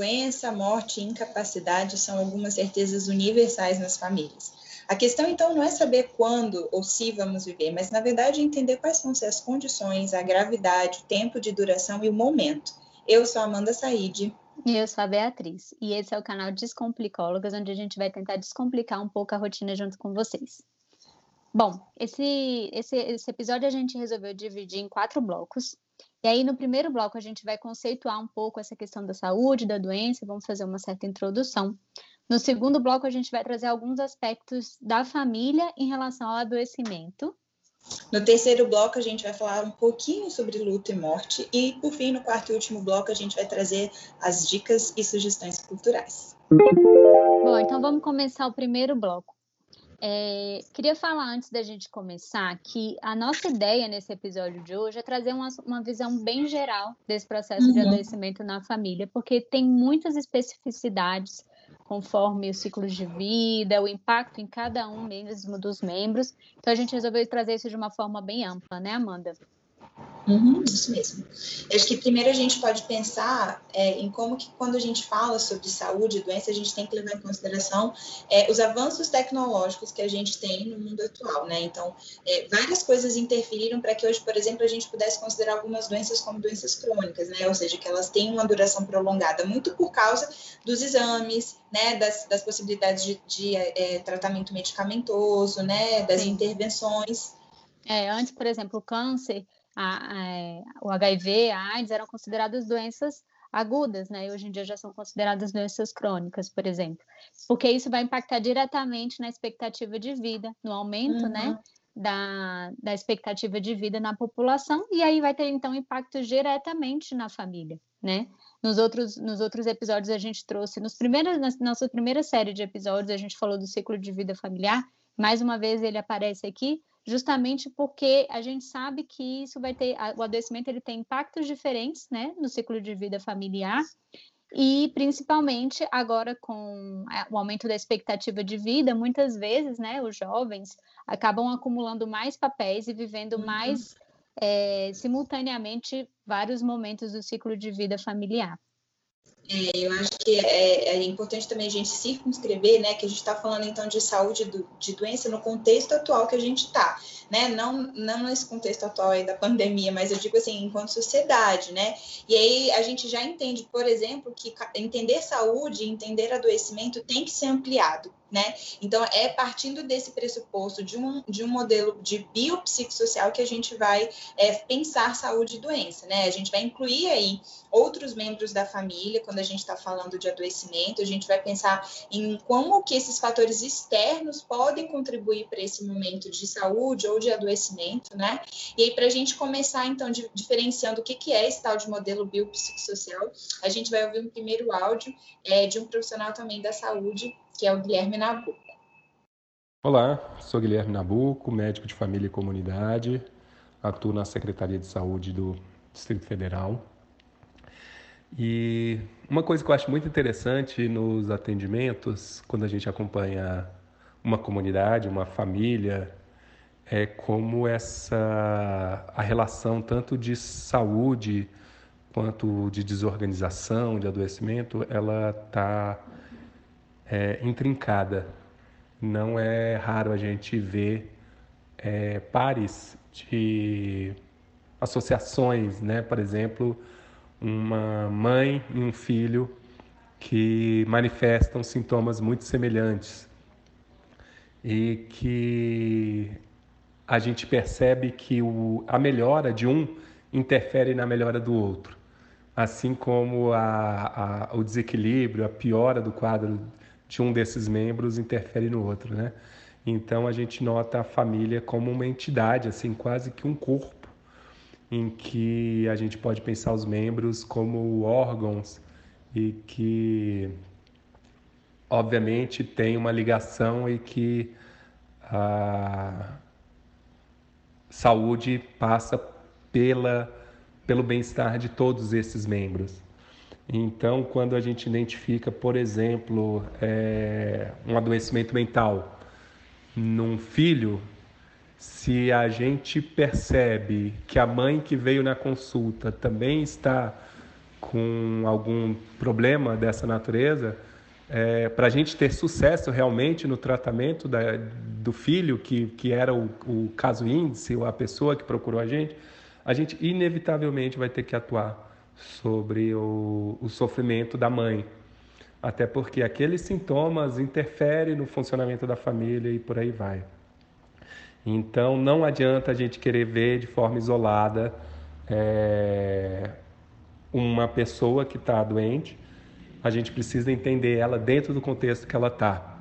doença, morte e incapacidade são algumas certezas universais nas famílias. A questão, então, não é saber quando ou se vamos viver, mas, na verdade, entender quais vão ser as condições, a gravidade, o tempo de duração e o momento. Eu sou Amanda Said. E eu sou a Beatriz. E esse é o canal Descomplicólogas, onde a gente vai tentar descomplicar um pouco a rotina junto com vocês. Bom, esse, esse, esse episódio a gente resolveu dividir em quatro blocos. E aí, no primeiro bloco, a gente vai conceituar um pouco essa questão da saúde, da doença, vamos fazer uma certa introdução. No segundo bloco, a gente vai trazer alguns aspectos da família em relação ao adoecimento. No terceiro bloco, a gente vai falar um pouquinho sobre luto e morte. E, por fim, no quarto e último bloco, a gente vai trazer as dicas e sugestões culturais. Bom, então vamos começar o primeiro bloco. É, queria falar antes da gente começar que a nossa ideia nesse episódio de hoje é trazer uma, uma visão bem geral desse processo uhum. de adoecimento na família, porque tem muitas especificidades conforme os ciclos de vida, o impacto em cada um mesmo dos membros. Então a gente resolveu trazer isso de uma forma bem ampla, né, Amanda? Uhum, isso mesmo. Eu acho que primeiro a gente pode pensar é, em como que quando a gente fala sobre saúde e doença, a gente tem que levar em consideração é, os avanços tecnológicos que a gente tem no mundo atual, né? Então, é, várias coisas interferiram para que hoje, por exemplo, a gente pudesse considerar algumas doenças como doenças crônicas, né? Ou seja, que elas têm uma duração prolongada, muito por causa dos exames, né? Das, das possibilidades de, de é, tratamento medicamentoso, né? Das Sim. intervenções. É, antes, por exemplo, o câncer a, a, o HIV, a AIDS eram consideradas doenças agudas, né? E hoje em dia já são consideradas doenças crônicas, por exemplo. Porque isso vai impactar diretamente na expectativa de vida, no aumento, né, uhum. né? Da, da expectativa de vida na população, e aí vai ter então impacto diretamente na família, né? Nos outros, nos outros episódios a gente trouxe, nos primeiros, na nossa primeira série de episódios, a gente falou do ciclo de vida familiar, mais uma vez ele aparece aqui, justamente porque a gente sabe que isso vai ter, o adoecimento ele tem impactos diferentes, né, no ciclo de vida familiar, e principalmente agora com o aumento da expectativa de vida, muitas vezes, né, os jovens acabam acumulando mais papéis e vivendo uhum. mais é, simultaneamente vários momentos do ciclo de vida familiar. É, eu acho que é, é, importante também a gente circunscrever, né, que a gente está falando então de saúde do, de doença no contexto atual que a gente está, né, não, não nesse contexto atual aí da pandemia, mas eu digo assim, enquanto sociedade, né, e aí a gente já entende, por exemplo, que entender saúde, entender adoecimento tem que ser ampliado, né? Então, é partindo desse pressuposto de um, de um modelo de biopsicossocial que a gente vai é, pensar saúde e doença, né? A gente vai incluir aí outros membros da família, quando a gente está falando de adoecimento, a gente vai pensar em como que esses fatores externos podem contribuir para esse momento de saúde ou de adoecimento, né? E aí, para a gente começar, então, de, diferenciando o que, que é esse tal de modelo biopsicossocial, a gente vai ouvir um primeiro áudio é, de um profissional também da saúde, que é o Guilherme Nabuco. Olá, sou Guilherme Nabuco, médico de família e comunidade, atuo na Secretaria de Saúde do Distrito Federal. E uma coisa que eu acho muito interessante nos atendimentos, quando a gente acompanha uma comunidade, uma família, é como essa a relação tanto de saúde quanto de desorganização, de adoecimento, ela está é, intrincada. Não é raro a gente ver é, pares de associações, né? Por exemplo, uma mãe e um filho que manifestam sintomas muito semelhantes e que a gente percebe que o, a melhora de um interfere na melhora do outro, assim como a, a, o desequilíbrio, a piora do quadro de um desses membros interfere no outro, né? Então a gente nota a família como uma entidade, assim, quase que um corpo, em que a gente pode pensar os membros como órgãos e que, obviamente, tem uma ligação e que a saúde passa pela, pelo bem-estar de todos esses membros. Então, quando a gente identifica, por exemplo, é, um adoecimento mental num filho, se a gente percebe que a mãe que veio na consulta também está com algum problema dessa natureza, é, para a gente ter sucesso realmente no tratamento da, do filho, que, que era o, o caso índice, ou a pessoa que procurou a gente, a gente inevitavelmente vai ter que atuar sobre o, o sofrimento da mãe. Até porque aqueles sintomas interferem no funcionamento da família e por aí vai. Então não adianta a gente querer ver de forma isolada é, uma pessoa que está doente a gente precisa entender ela dentro do contexto que ela está.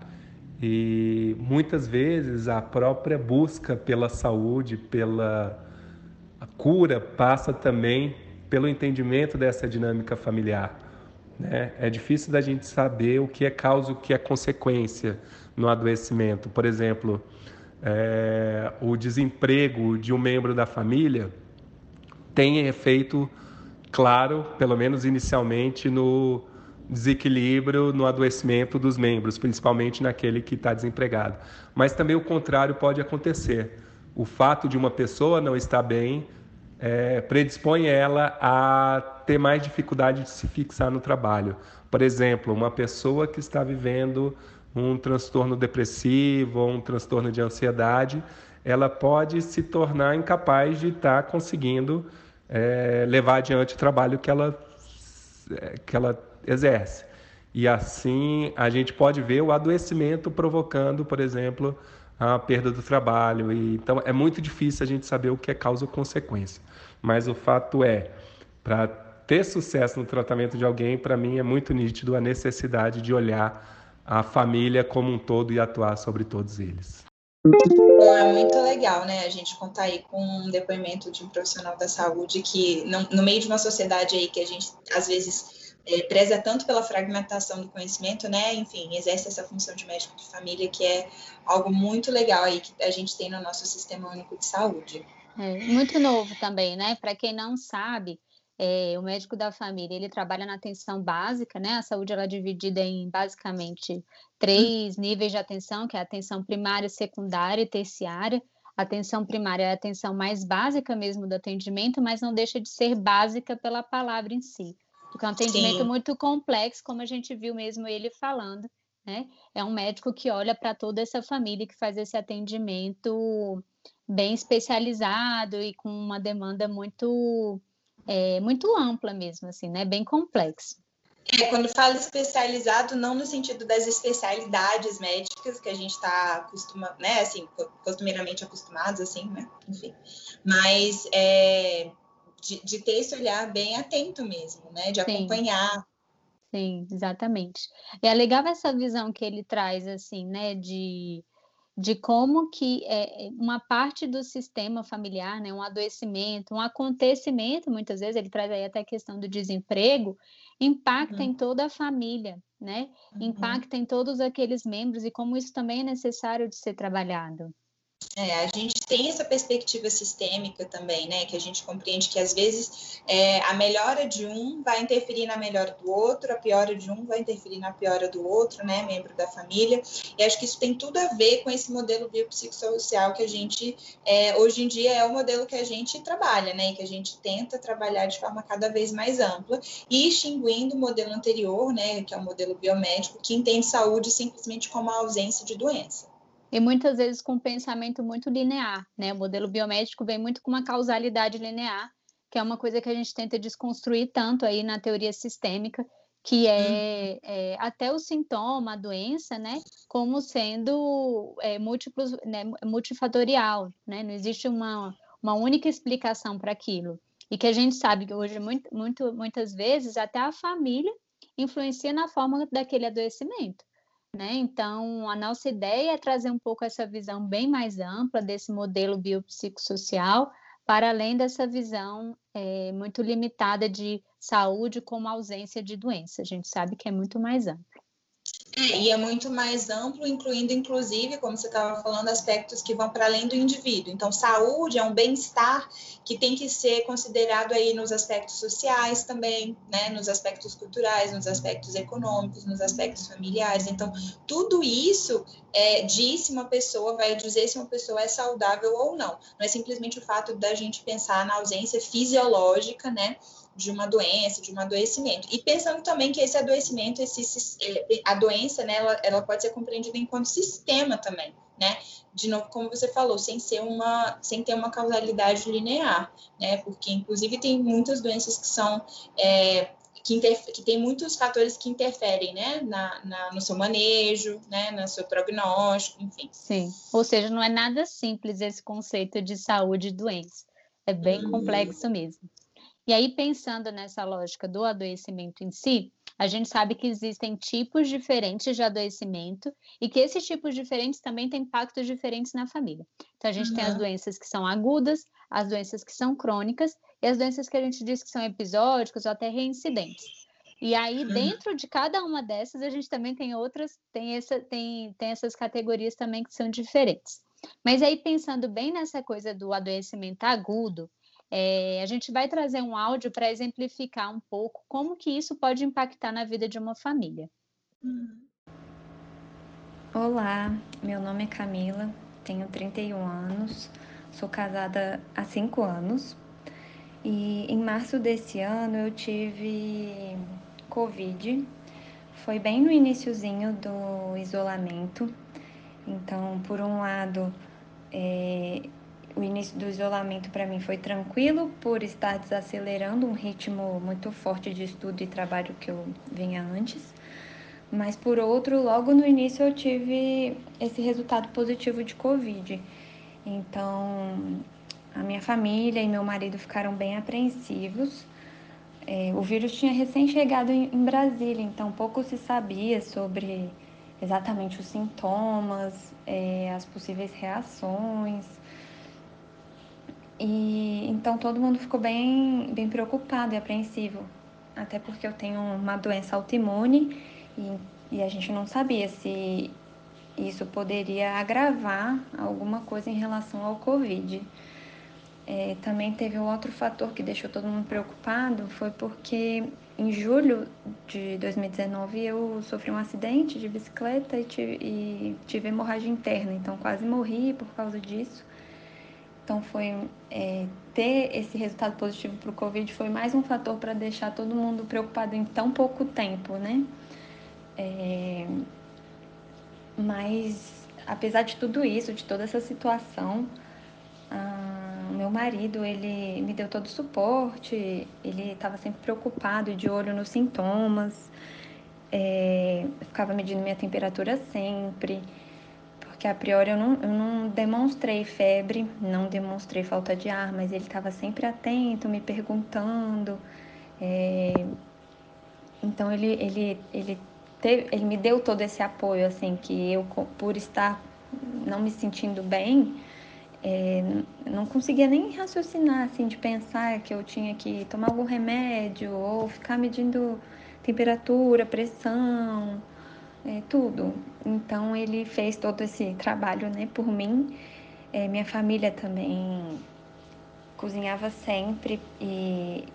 E muitas vezes a própria busca pela saúde, pela cura, passa também pelo entendimento dessa dinâmica familiar. Né? É difícil da gente saber o que é causa e o que é consequência no adoecimento. Por exemplo, é, o desemprego de um membro da família tem efeito claro, pelo menos inicialmente, no, desequilíbrio no adoecimento dos membros, principalmente naquele que está desempregado. Mas também o contrário pode acontecer. O fato de uma pessoa não estar bem é, predispõe ela a ter mais dificuldade de se fixar no trabalho. Por exemplo, uma pessoa que está vivendo um transtorno depressivo ou um transtorno de ansiedade, ela pode se tornar incapaz de estar conseguindo é, levar adiante o trabalho que ela, é, que ela exerce. E assim a gente pode ver o adoecimento provocando, por exemplo, a perda do trabalho. E, então é muito difícil a gente saber o que é causa ou consequência. Mas o fato é, para ter sucesso no tratamento de alguém, para mim é muito nítido a necessidade de olhar a família como um todo e atuar sobre todos eles. É muito legal, né, a gente contar aí com um depoimento de um profissional da saúde que, no meio de uma sociedade aí que a gente, às vezes, é, preza tanto pela fragmentação do conhecimento, né? Enfim, exerce essa função de médico de família, que é algo muito legal aí que a gente tem no nosso sistema único de saúde. É, muito novo também, né? Para quem não sabe, é, o médico da família ele trabalha na atenção básica, né? A saúde ela é dividida em basicamente três hum. níveis de atenção, que é a atenção primária, secundária e terciária. A atenção primária é a atenção mais básica mesmo do atendimento, mas não deixa de ser básica pela palavra em si porque é um atendimento Sim. muito complexo, como a gente viu mesmo ele falando, né? É um médico que olha para toda essa família que faz esse atendimento bem especializado e com uma demanda muito é, muito ampla mesmo, assim, né? Bem complexo. É, quando fala especializado, não no sentido das especialidades médicas que a gente está acostumado, né, assim, costumeiramente acostumados, assim, né, enfim, mas é, de, de, ter esse olhar bem atento mesmo, né? De acompanhar. Sim, exatamente. E é legal essa visão que ele traz, assim, né? De, de como que é, uma parte do sistema familiar, né? Um adoecimento, um acontecimento, muitas vezes, ele traz aí até a questão do desemprego, impacta uhum. em toda a família, né? Uhum. Impacta em todos aqueles membros e como isso também é necessário de ser trabalhado. É, a gente tem essa perspectiva sistêmica também, né? Que a gente compreende que às vezes é, a melhora de um vai interferir na melhora do outro, a piora de um vai interferir na piora do outro, né? Membro da família. E acho que isso tem tudo a ver com esse modelo biopsicossocial que a gente, é, hoje em dia, é o modelo que a gente trabalha, né? E que a gente tenta trabalhar de forma cada vez mais ampla e extinguindo o modelo anterior, né? Que é o modelo biomédico, que entende saúde simplesmente como a ausência de doença e muitas vezes com um pensamento muito linear, né? O modelo biomédico vem muito com uma causalidade linear, que é uma coisa que a gente tenta desconstruir tanto aí na teoria sistêmica, que é, uhum. é até o sintoma, a doença, né? Como sendo é, múltiplos, né, multifatorial, né? Não existe uma, uma única explicação para aquilo. E que a gente sabe que hoje, muito, muito, muitas vezes, até a família influencia na forma daquele adoecimento. Né? Então, a nossa ideia é trazer um pouco essa visão bem mais ampla desse modelo biopsicossocial, para além dessa visão é, muito limitada de saúde como ausência de doença. A gente sabe que é muito mais amplo. É, e é muito mais amplo, incluindo, inclusive, como você estava falando, aspectos que vão para além do indivíduo. Então, saúde é um bem-estar que tem que ser considerado aí nos aspectos sociais também, né? Nos aspectos culturais, nos aspectos econômicos, nos aspectos familiares. Então, tudo isso é, diz se uma pessoa, vai dizer se uma pessoa é saudável ou não. Não é simplesmente o fato da gente pensar na ausência fisiológica, né? De uma doença, de um adoecimento. E pensando também que esse adoecimento, esse, a doença, né, ela, ela pode ser compreendida enquanto sistema também, né? De novo, como você falou, sem ser uma, sem ter uma causalidade linear, né? Porque inclusive tem muitas doenças que são é, que, que, tem muitos fatores que interferem, né, na, na, no seu manejo, né, no seu prognóstico, enfim. Sim, ou seja, não é nada simples esse conceito de saúde e doença, é bem uhum. complexo mesmo. E aí, pensando nessa lógica do adoecimento em si, a gente sabe que existem tipos diferentes de adoecimento e que esses tipos diferentes também têm impactos diferentes na família. Então, a gente uhum. tem as doenças que são agudas, as doenças que são crônicas e as doenças que a gente diz que são episódicas ou até reincidentes. E aí, uhum. dentro de cada uma dessas, a gente também tem outras, tem, essa, tem, tem essas categorias também que são diferentes. Mas aí, pensando bem nessa coisa do adoecimento agudo, é, a gente vai trazer um áudio para exemplificar um pouco como que isso pode impactar na vida de uma família. Olá, meu nome é Camila, tenho 31 anos, sou casada há 5 anos e em março desse ano eu tive Covid. Foi bem no iníciozinho do isolamento. Então, por um lado, é, o início do isolamento para mim foi tranquilo por estar desacelerando um ritmo muito forte de estudo e trabalho que eu vinha antes. Mas por outro, logo no início eu tive esse resultado positivo de Covid. Então, a minha família e meu marido ficaram bem apreensivos. É, o vírus tinha recém chegado em, em Brasília, então pouco se sabia sobre exatamente os sintomas, é, as possíveis reações. E então todo mundo ficou bem, bem preocupado e apreensivo, até porque eu tenho uma doença autoimune e, e a gente não sabia se isso poderia agravar alguma coisa em relação ao Covid. É, também teve um outro fator que deixou todo mundo preocupado, foi porque em julho de 2019 eu sofri um acidente de bicicleta e tive, e tive hemorragia interna, então quase morri por causa disso. Então, foi é, ter esse resultado positivo para o Covid foi mais um fator para deixar todo mundo preocupado em tão pouco tempo, né? É, mas, apesar de tudo isso, de toda essa situação, meu marido, ele me deu todo o suporte, ele estava sempre preocupado, de olho nos sintomas, é, ficava medindo minha temperatura sempre, porque a priori eu não, eu não demonstrei febre, não demonstrei falta de ar, mas ele estava sempre atento, me perguntando. É... Então ele, ele, ele, teve, ele me deu todo esse apoio, assim, que eu, por estar não me sentindo bem, é, não conseguia nem raciocinar, assim, de pensar que eu tinha que tomar algum remédio ou ficar medindo temperatura, pressão é, tudo. Então ele fez todo esse trabalho, né, por mim. É, minha família também cozinhava sempre e,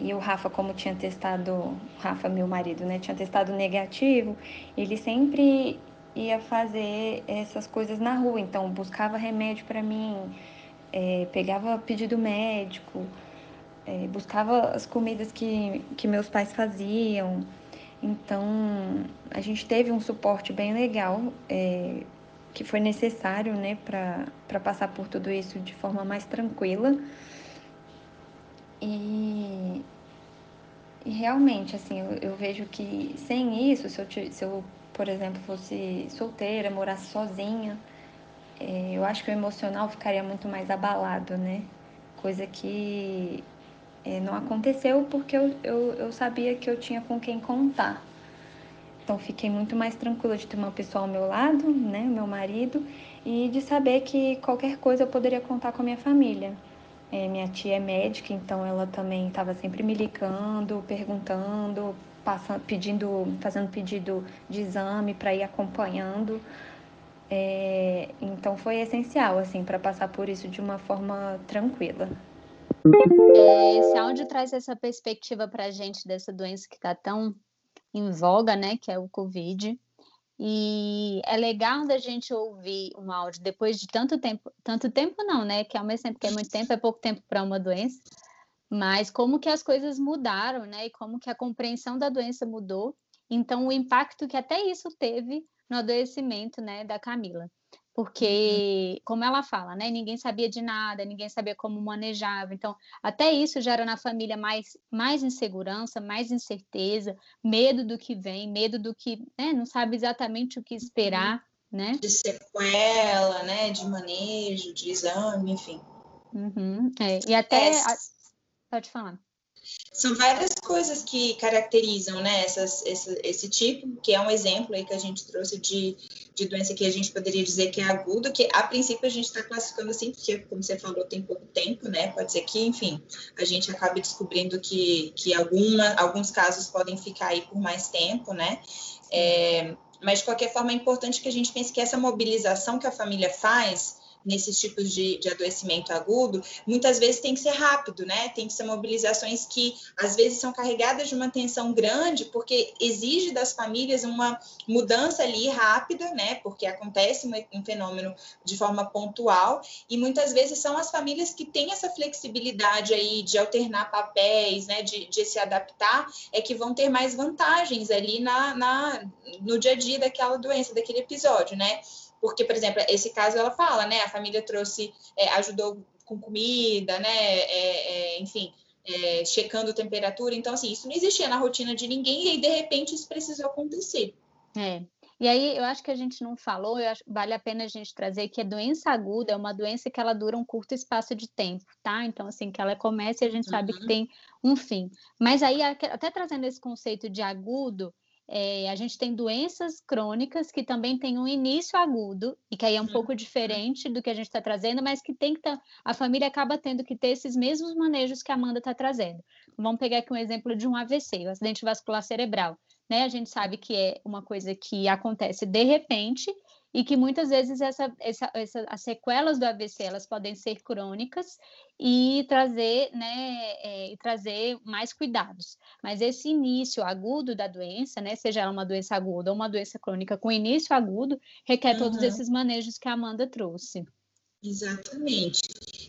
e o Rafa, como tinha testado, Rafa, meu marido, né, tinha testado negativo, ele sempre ia fazer essas coisas na rua. Então buscava remédio para mim, é, pegava pedido médico, é, buscava as comidas que, que meus pais faziam. Então, a gente teve um suporte bem legal, é, que foi necessário, né, para passar por tudo isso de forma mais tranquila. E, e realmente, assim, eu, eu, vejo que sem isso, se eu, se eu, por exemplo, fosse solteira, morasse sozinha, é, eu acho que o emocional ficaria muito mais abalado, né? Coisa que é, não aconteceu porque eu, eu, eu sabia que eu tinha com quem contar. Então fiquei muito mais tranquila de ter uma pessoa ao meu lado, né, meu marido, e de saber que qualquer coisa eu poderia contar com a minha família. É, minha tia é médica, então ela também estava sempre me ligando, perguntando, passando, pedindo, fazendo pedido de exame para ir acompanhando. É, então foi essencial assim para passar por isso de uma forma tranquila. É, esse áudio traz essa perspectiva para a gente dessa doença que está tão em voga, né, que é o Covid. E é legal da gente ouvir um áudio depois de tanto tempo, tanto tempo não, né, que ao mesmo tempo que é muito tempo, é pouco tempo para uma doença, mas como que as coisas mudaram, né? E como que a compreensão da doença mudou. Então, o impacto que até isso teve no adoecimento, né, da Camila. Porque, como ela fala, né, ninguém sabia de nada, ninguém sabia como manejava. Então, até isso gera na família mais, mais insegurança, mais incerteza, medo do que vem, medo do que, né, não sabe exatamente o que esperar, né? De sequela, né, de manejo, de exame, enfim. Uhum, é. E até. É, a... Pode falar. São várias coisas que caracterizam né, essas, esse, esse, tipo, que é um exemplo aí que a gente trouxe de, de doença que a gente poderia dizer que é aguda, que a princípio a gente está classificando assim, porque, como você falou, tem pouco tempo, né? Pode ser que, enfim, a gente acabe descobrindo que, que alguma, alguns casos podem ficar aí por mais tempo, né? É, mas, de qualquer forma, é importante que a gente pense que essa mobilização que a família faz nesses tipos de, de adoecimento agudo, muitas vezes tem que ser rápido, né? Tem que ser mobilizações que às vezes são carregadas de uma tensão grande, porque exige das famílias uma mudança ali rápida, né? Porque acontece um fenômeno de forma pontual, e muitas vezes são as famílias que têm essa flexibilidade aí de alternar papéis, né? De, de se adaptar, é que vão ter mais vantagens ali na, na, no dia a dia daquela doença, daquele episódio, né? Porque, por exemplo, esse caso ela fala, né? A família trouxe, é, ajudou com comida, né? É, é, enfim, é, checando temperatura. Então, assim, isso não existia na rotina de ninguém e aí, de repente, isso precisou acontecer. É. E aí, eu acho que a gente não falou, eu acho, vale a pena a gente trazer que a doença aguda é uma doença que ela dura um curto espaço de tempo, tá? Então, assim, que ela começa e a gente uhum. sabe que uhum. tem um fim. Mas aí, até trazendo esse conceito de agudo, é, a gente tem doenças crônicas que também têm um início agudo, e que aí é um pouco diferente do que a gente está trazendo, mas que tem que tá, a família acaba tendo que ter esses mesmos manejos que a Amanda está trazendo. Vamos pegar aqui um exemplo de um AVC, o acidente vascular cerebral. Né? A gente sabe que é uma coisa que acontece de repente e que muitas vezes essa, essa, essa, as sequelas do AVC elas podem ser crônicas e trazer, né, é, trazer mais cuidados. Mas esse início agudo da doença, né, seja ela uma doença aguda ou uma doença crônica com início agudo, requer uhum. todos esses manejos que a Amanda trouxe. Exatamente.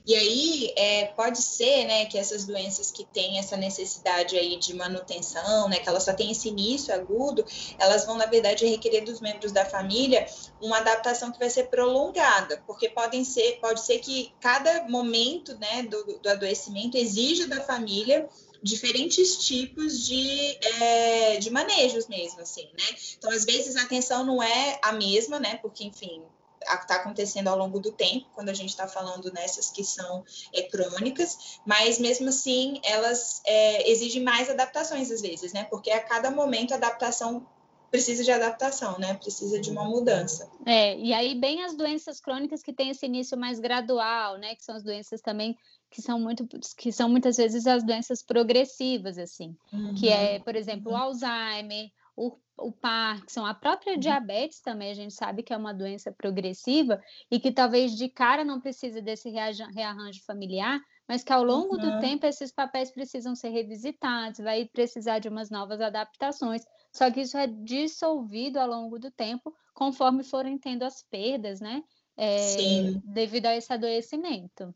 E aí é, pode ser, né, que essas doenças que têm essa necessidade aí de manutenção, né, que elas só têm esse início agudo, elas vão na verdade requerer dos membros da família uma adaptação que vai ser prolongada, porque podem ser, pode ser que cada momento, né, do, do adoecimento exija da família diferentes tipos de, é, de manejos mesmo, assim, né? Então, às vezes, a atenção não é a mesma, né? Porque, enfim, está acontecendo ao longo do tempo, quando a gente está falando nessas que são é, crônicas, mas mesmo assim elas é, exigem mais adaptações às vezes, né? Porque a cada momento a adaptação precisa de adaptação, né? Precisa de uma mudança. É, e aí bem as doenças crônicas que têm esse início mais gradual, né? Que são as doenças também que são muito que são muitas vezes as doenças progressivas, assim, uhum. que é, por exemplo, o Alzheimer, o, o Parkinson, a própria uhum. diabetes também, a gente sabe que é uma doença progressiva e que talvez de cara não precise desse rearranjo familiar, mas que ao longo uhum. do tempo esses papéis precisam ser revisitados, vai precisar de umas novas adaptações. Só que isso é dissolvido ao longo do tempo, conforme forem tendo as perdas, né? É, devido a esse adoecimento.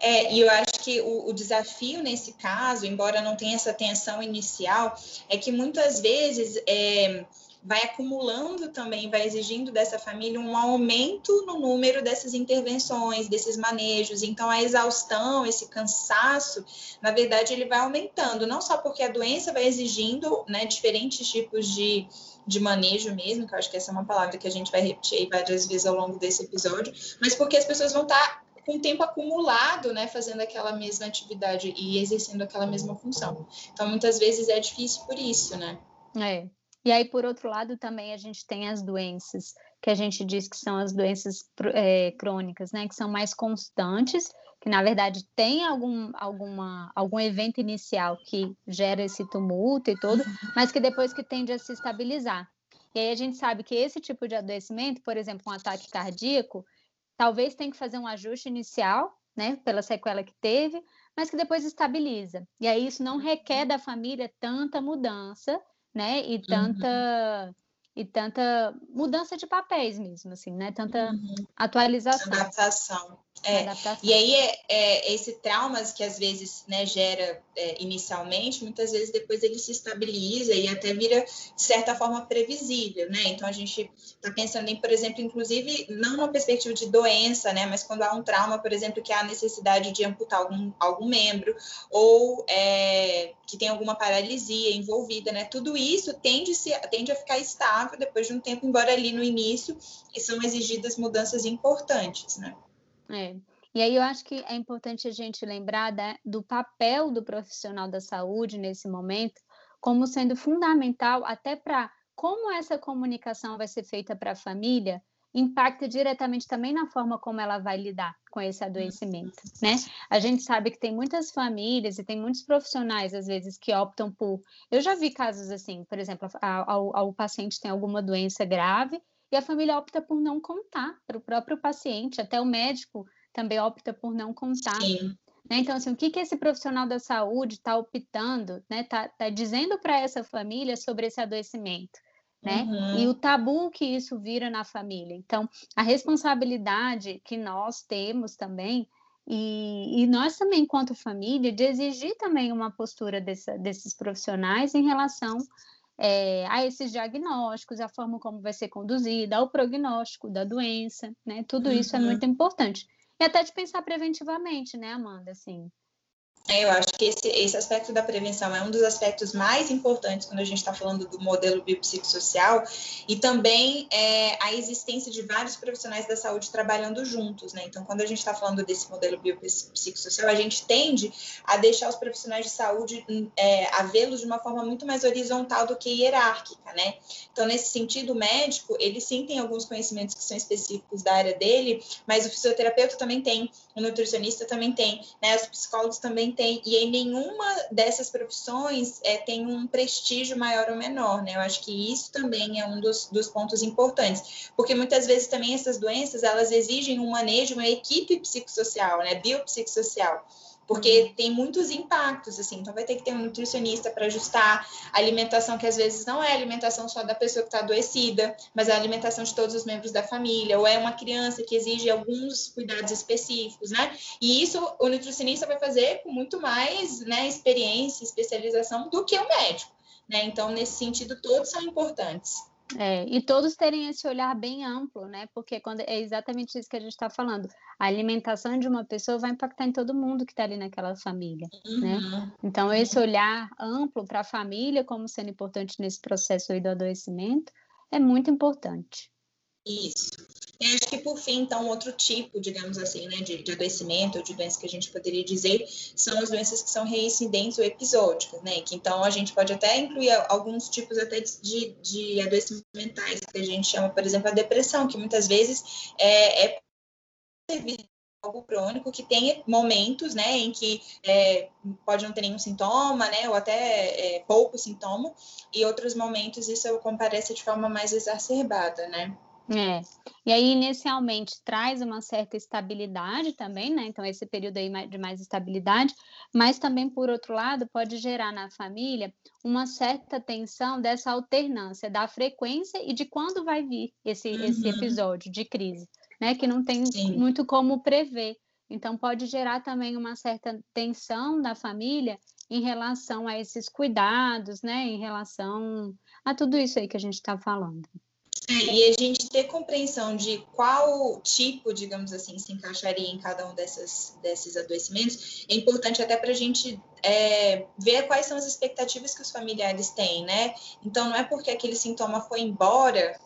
É, e eu acho que o, o, desafio nesse caso, embora não tenha essa tensão inicial, é que muitas vezes é, vai acumulando também, vai exigindo dessa família um aumento no número dessas intervenções, desses manejos. Então, a exaustão, esse cansaço, na verdade, ele vai aumentando, não só porque a doença vai exigindo né, diferentes tipos de, de manejo mesmo, que eu acho que essa é uma palavra que a gente vai repetir várias vezes ao longo desse episódio, mas porque as pessoas vão estar com tempo acumulado, né, fazendo aquela mesma atividade e exercendo aquela mesma função. Então, muitas vezes é difícil por isso, né? É. E aí, por outro lado, também a gente tem as doenças que a gente diz que são as doenças é, crônicas, né, que são mais constantes, que na verdade tem algum, alguma, algum evento inicial que gera esse tumulto e tudo, mas que depois que tende a se estabilizar. E aí a gente sabe que esse tipo de adoecimento, por exemplo, um ataque cardíaco, talvez tenha que fazer um ajuste inicial, né, pela sequela que teve, mas que depois estabiliza. E aí isso não requer da família tanta mudança, né, e tanta uhum. e tanta mudança de papéis mesmo, assim, né, tanta uhum. atualização. Adaptação. É, e aí é, é, esse traumas que às vezes né, gera é, inicialmente, muitas vezes depois ele se estabiliza e até vira de certa forma previsível, né? Então a gente está pensando em, por exemplo, inclusive não numa perspectiva de doença, né? Mas quando há um trauma, por exemplo, que há necessidade de amputar algum, algum membro ou é, que tem alguma paralisia envolvida, né? Tudo isso tende, -se, tende a ficar estável depois de um tempo, embora ali no início são exigidas mudanças importantes, né? É. E aí eu acho que é importante a gente lembrar da, do papel do profissional da saúde nesse momento como sendo fundamental até para como essa comunicação vai ser feita para a família impacta diretamente também na forma como ela vai lidar com esse adoecimento, né? A gente sabe que tem muitas famílias e tem muitos profissionais, às vezes, que optam por... Eu já vi casos assim, por exemplo, o paciente tem alguma doença grave e a família opta por não contar para o próprio paciente, até o médico também opta por não contar. Né? Então, assim, o que, que esse profissional da saúde está optando, está né? Tá, tá dizendo para essa família sobre esse adoecimento? Né? Uhum. E o tabu que isso vira na família. Então, a responsabilidade que nós temos também, e, e nós também, enquanto família, de exigir também uma postura dessa, desses profissionais em relação é, a esses diagnósticos, a forma como vai ser conduzida, ao prognóstico da doença, né? Tudo isso é uhum. é muito importante. E até de pensar preventivamente, né, Amanda? Assim, eu acho que esse, esse aspecto da prevenção é um dos aspectos mais importantes quando a gente está falando do modelo biopsicossocial e também é, a existência de vários profissionais da saúde trabalhando juntos, né? Então, quando a gente está falando desse modelo biopsicossocial, a gente tende a deixar os profissionais de saúde é, a vê-los de uma forma muito mais horizontal do que hierárquica, né? Então, nesse sentido, o médico, ele sim tem alguns conhecimentos que são específicos da área dele, mas o fisioterapeuta também tem, o nutricionista também tem, né? Os psicólogos também tem, e em nenhuma dessas profissões é, tem um prestígio maior ou menor, né? Eu acho que isso também é um dos, dos pontos importantes, porque muitas vezes também essas doenças, elas exigem um manejo, uma equipe psicossocial, né? Biopsicossocial porque tem muitos impactos, assim, então vai ter que ter um nutricionista para ajustar a alimentação, que às vezes não é alimentação só da pessoa que está adoecida, mas é a alimentação de todos os membros da família, ou é uma criança que exige alguns cuidados específicos, né? E isso o nutricionista vai fazer com muito mais, né, experiência, especialização do que o médico, né? Então, nesse sentido, todos são importantes. É, e todos terem esse olhar bem amplo, né? Porque quando é exatamente isso que a gente está falando. A alimentação de uma pessoa vai impactar em todo mundo que está ali naquela família, né? uhum. né? Então, esse olhar amplo para a família como sendo importante nesse processo do adoecimento é muito importante. Isso. E acho que, por fim, então, outro tipo, digamos assim, né, de, de adoecimento ou de doença que a gente poderia dizer são as doenças que são reincidentes ou episódicas, né? Que então a gente pode até incluir alguns tipos até de, de adoecimentos mentais, que a gente chama, por exemplo, a depressão, que muitas vezes é, é algo crônico que tem momentos, né, em que é, pode não ter nenhum sintoma, né, ou até é, pouco sintoma, e outros momentos isso comparece de forma mais exacerbada, né. É. E aí, inicialmente, traz uma certa estabilidade também, né? Então, esse período aí de mais estabilidade, mas também, por outro lado, pode gerar na família uma certa tensão dessa alternância, da frequência e de quando vai vir esse, uhum. esse episódio de crise, né? Que não tem Sim. muito como prever. Então, pode gerar também uma certa tensão na família em relação a esses cuidados, né? Em relação a tudo isso aí que a gente está falando. É, e a gente ter compreensão de qual tipo, digamos assim, se encaixaria em cada um dessas, desses adoecimentos é importante até para a gente é, ver quais são as expectativas que os familiares têm, né? Então, não é porque aquele sintoma foi embora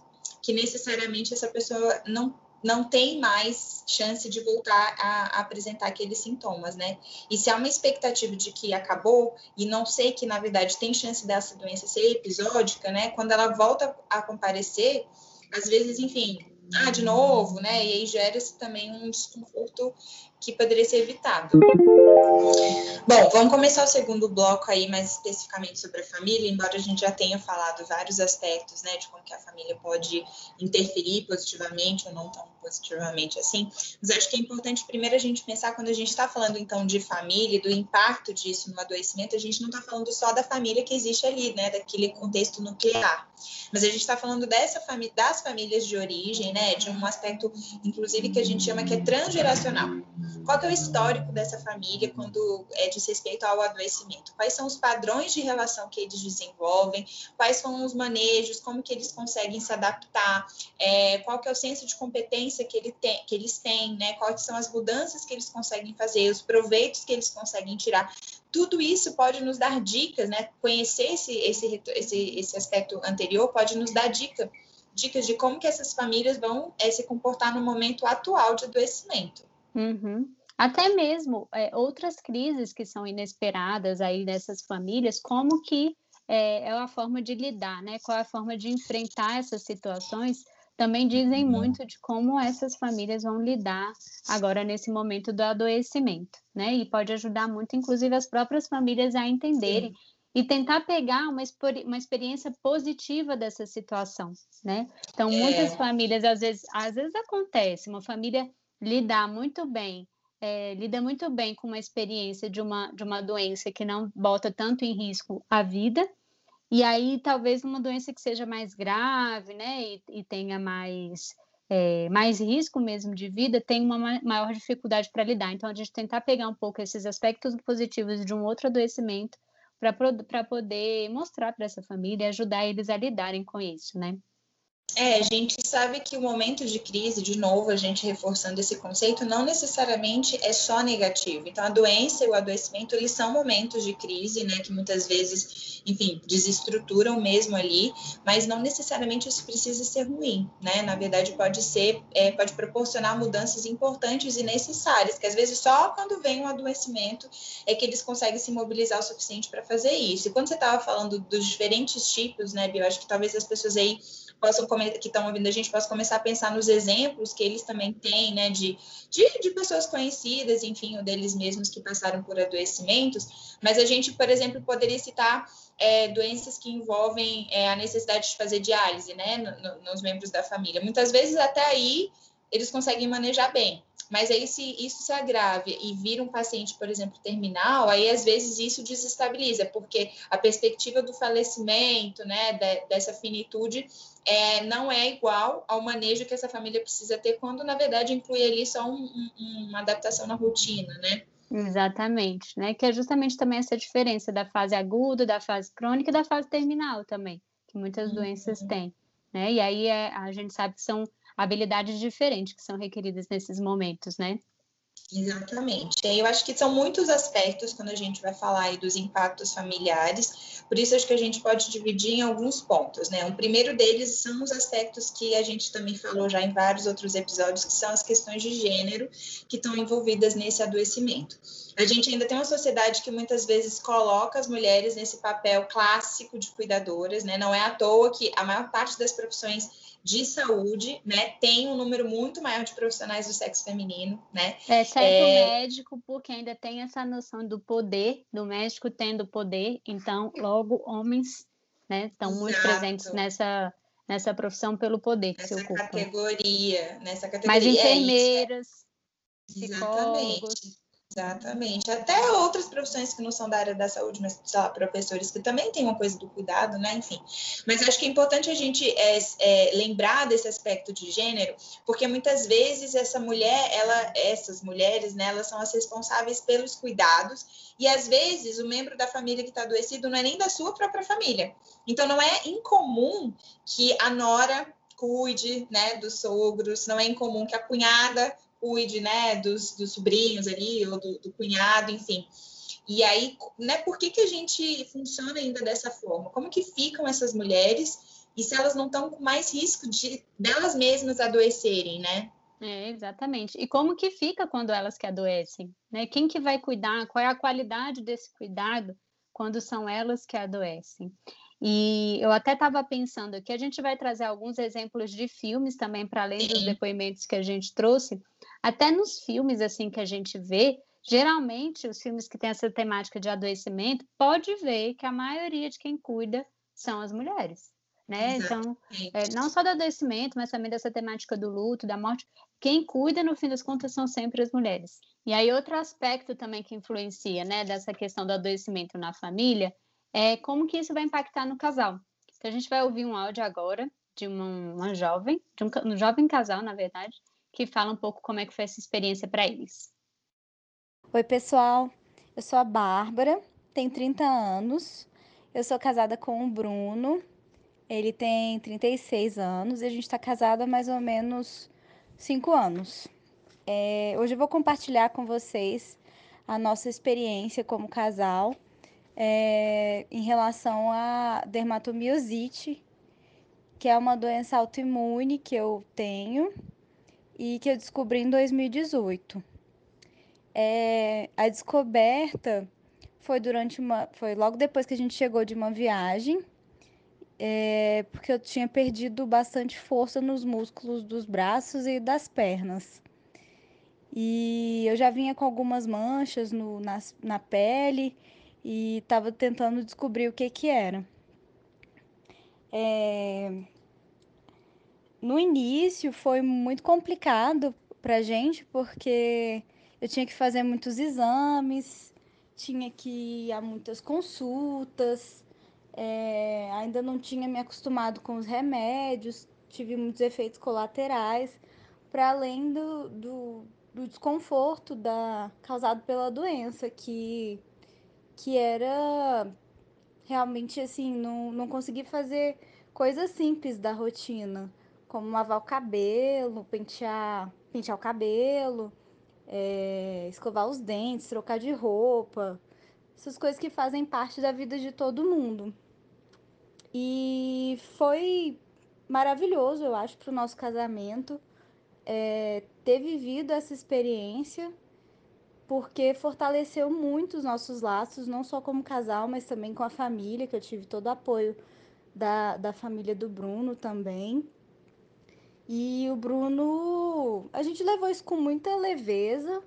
que necessariamente essa pessoa não não tem mais chance de voltar a, apresentar aqueles sintomas, né? E se há uma expectativa de que acabou e não sei que na verdade tem chance dessa doença ser episódica, né? Quando ela volta a comparecer, às vezes, enfim, ah, de novo, né? E aí gera-se também um desconforto que poderia ser evitado. Bom, vamos começar o segundo bloco aí, mais especificamente sobre a família, embora a gente já tenha falado vários aspectos, né, de como que a família pode interferir positivamente ou não tão positivamente assim, mas acho que é importante primeiro a gente pensar quando a gente está falando então de família, do impacto disso no adoecimento, a gente não está falando só da família que existe ali, né, daquele contexto nuclear, mas a gente está falando dessa família, das famílias de origem, né, de um aspecto, inclusive, que a gente chama que é transgeracional. Qual é o histórico dessa família quando é diz respeito ao adoecimento? Quais são os padrões de relação que eles desenvolvem? Quais são os manejos? Como que eles conseguem se adaptar? É, qual que é o senso de competência que, ele tem, que eles têm? Né? Quais são as mudanças que eles conseguem fazer? Os proveitos que eles conseguem tirar? Tudo isso pode nos dar dicas, né? Conhecer esse, esse, esse, esse aspecto anterior pode nos dar dica, dicas de como que essas famílias vão é, se comportar no momento atual de adoecimento. Uhum. Até mesmo é, outras crises que são inesperadas aí nessas famílias, como que é, é a forma de lidar, né? Qual é a forma de enfrentar essas situações, também dizem uhum. muito de como essas famílias vão lidar agora nesse momento do adoecimento, né? E pode ajudar muito, inclusive, as próprias famílias a entenderem Sim. e tentar pegar uma, uma experiência positiva dessa situação, né? Então, muitas é. famílias, às vezes, às vezes acontece, uma família lidar muito bem é, lida muito bem com uma experiência de uma, de uma doença que não bota tanto em risco a vida, e aí talvez uma doença que seja mais grave, né, e, e tenha mais, é, mais risco mesmo de vida, tem uma maior dificuldade para lidar. Então, a gente tentar pegar um pouco esses aspectos positivos de um outro adoecimento para poder mostrar para essa família e ajudar eles a lidarem com isso, né? É, a gente sabe que o momento de crise, de novo, a gente reforçando esse conceito, não necessariamente é só negativo. Então, a doença e o adoecimento, eles são momentos de crise, né, que muitas vezes, enfim, desestruturam mesmo ali, mas não necessariamente isso precisa ser ruim, né? Na verdade, pode ser, é, pode proporcionar mudanças importantes e necessárias, que às vezes só quando vem um adoecimento é que eles conseguem se mobilizar o suficiente para fazer isso. E quando você estava falando dos diferentes tipos, né, Bia, eu acho que talvez as pessoas aí possam que estão ouvindo a gente possa começar a pensar nos exemplos que eles também têm, né, de, de, de pessoas conhecidas, enfim, ou deles mesmos que passaram por adoecimentos, mas a gente, por exemplo, poderia citar é, doenças que envolvem é, a necessidade de fazer diálise, né, no, no, nos membros da família. Muitas vezes até aí eles conseguem manejar bem. Mas aí, se isso se agrave e vira um paciente, por exemplo, terminal, aí às vezes isso desestabiliza, porque a perspectiva do falecimento, né, de, dessa finitude, é, não é igual ao manejo que essa família precisa ter, quando na verdade inclui ali só um, um, uma adaptação na rotina, né? Exatamente, né? Que é justamente também essa diferença da fase aguda, da fase crônica e da fase terminal também, que muitas uhum. doenças têm, né? E aí é, a gente sabe que são habilidades diferentes que são requeridas nesses momentos, né? Exatamente. Eu acho que são muitos aspectos quando a gente vai falar aí dos impactos familiares, por isso acho que a gente pode dividir em alguns pontos, né? O primeiro deles são os aspectos que a gente também falou já em vários outros episódios, que são as questões de gênero que estão envolvidas nesse adoecimento. A gente ainda tem uma sociedade que muitas vezes coloca as mulheres nesse papel clássico de cuidadoras, né? Não é à toa que a maior parte das profissões de saúde, né, tem um número muito maior de profissionais do sexo feminino, né? É... o médico, porque ainda tem essa noção do poder, do médico tendo poder, então, logo, homens, né, estão Exato. muito presentes nessa, nessa profissão pelo poder que nessa se ocupa. Categoria, nessa categoria. Mas enfermeiras, é psicólogos... Exatamente. Até outras profissões que não são da área da saúde, mas, sei lá, professores que também têm uma coisa do cuidado, né? Enfim. Mas acho que é importante a gente é, é, lembrar desse aspecto de gênero, porque muitas vezes essa mulher, ela, essas mulheres, né, elas são as responsáveis pelos cuidados, e às vezes o membro da família que está adoecido não é nem da sua própria família. Então não é incomum que a nora cuide, né, dos sogros, não é incomum que a cunhada cuide, né, dos, dos sobrinhos ali, ou do, do, cunhado, enfim. E aí, né, por que, que a gente funciona ainda dessa forma? Como que ficam essas mulheres e se elas não estão com mais risco de delas mesmas adoecerem, né? É, exatamente. E como que fica quando elas que adoecem? Né? Quem que vai cuidar? Qual é a qualidade desse cuidado quando são elas que adoecem? E eu até estava pensando aqui, a gente vai trazer alguns exemplos de filmes também, para além dos depoimentos que a gente trouxe, Até nos filmes assim que a gente vê, geralmente os filmes que têm essa temática de adoecimento, pode ver que a maioria de quem cuida são as mulheres. Né? Então, é, não só do adoecimento, mas também dessa temática do luto, da morte, quem cuida, no fim das contas, são sempre as mulheres. E aí, outro aspecto também que influencia, né, dessa questão do adoecimento na família, é como que isso vai impactar no casal. Então, a gente vai ouvir um áudio agora de uma, uma jovem, de um, um jovem casal, na verdade, que fala um pouco como é que foi essa experiência para eles. Oi, pessoal. Eu sou a Bárbara, tenho 30 anos. Eu sou casada com o Bruno. Ele tem 36 anos e a gente está casada há mais ou menos 5 anos. É, hoje eu vou compartilhar com vocês a nossa experiência como casal é, em relação à dermatomiosite, que é uma doença autoimune que eu tenho e que eu descobri em 2018. É, a descoberta foi durante uma, foi logo depois que a gente chegou de uma viagem, é, porque eu tinha perdido bastante força nos músculos dos braços e das pernas. E eu já vinha com algumas manchas no, na, na pele e estava tentando descobrir o que que era. É... No início foi muito complicado para gente porque eu tinha que fazer muitos exames, tinha que ir a muitas consultas, é... ainda não tinha me acostumado com os remédios, tive muitos efeitos colaterais, para além do, do, do desconforto da, causado pela doença, que que era realmente assim, não, não consegui fazer coisas simples da rotina, como lavar o cabelo, pentear, pentear o cabelo, é, escovar os dentes, trocar de roupa, essas coisas que fazem parte da vida de todo mundo. E foi maravilhoso, eu acho, para o nosso casamento é, ter vivido essa experiência porque fortaleceu muito os nossos laços, não só como casal, mas também com a família, que eu tive todo o apoio da, da família do Bruno também. E o Bruno, a gente levou isso com muita leveza,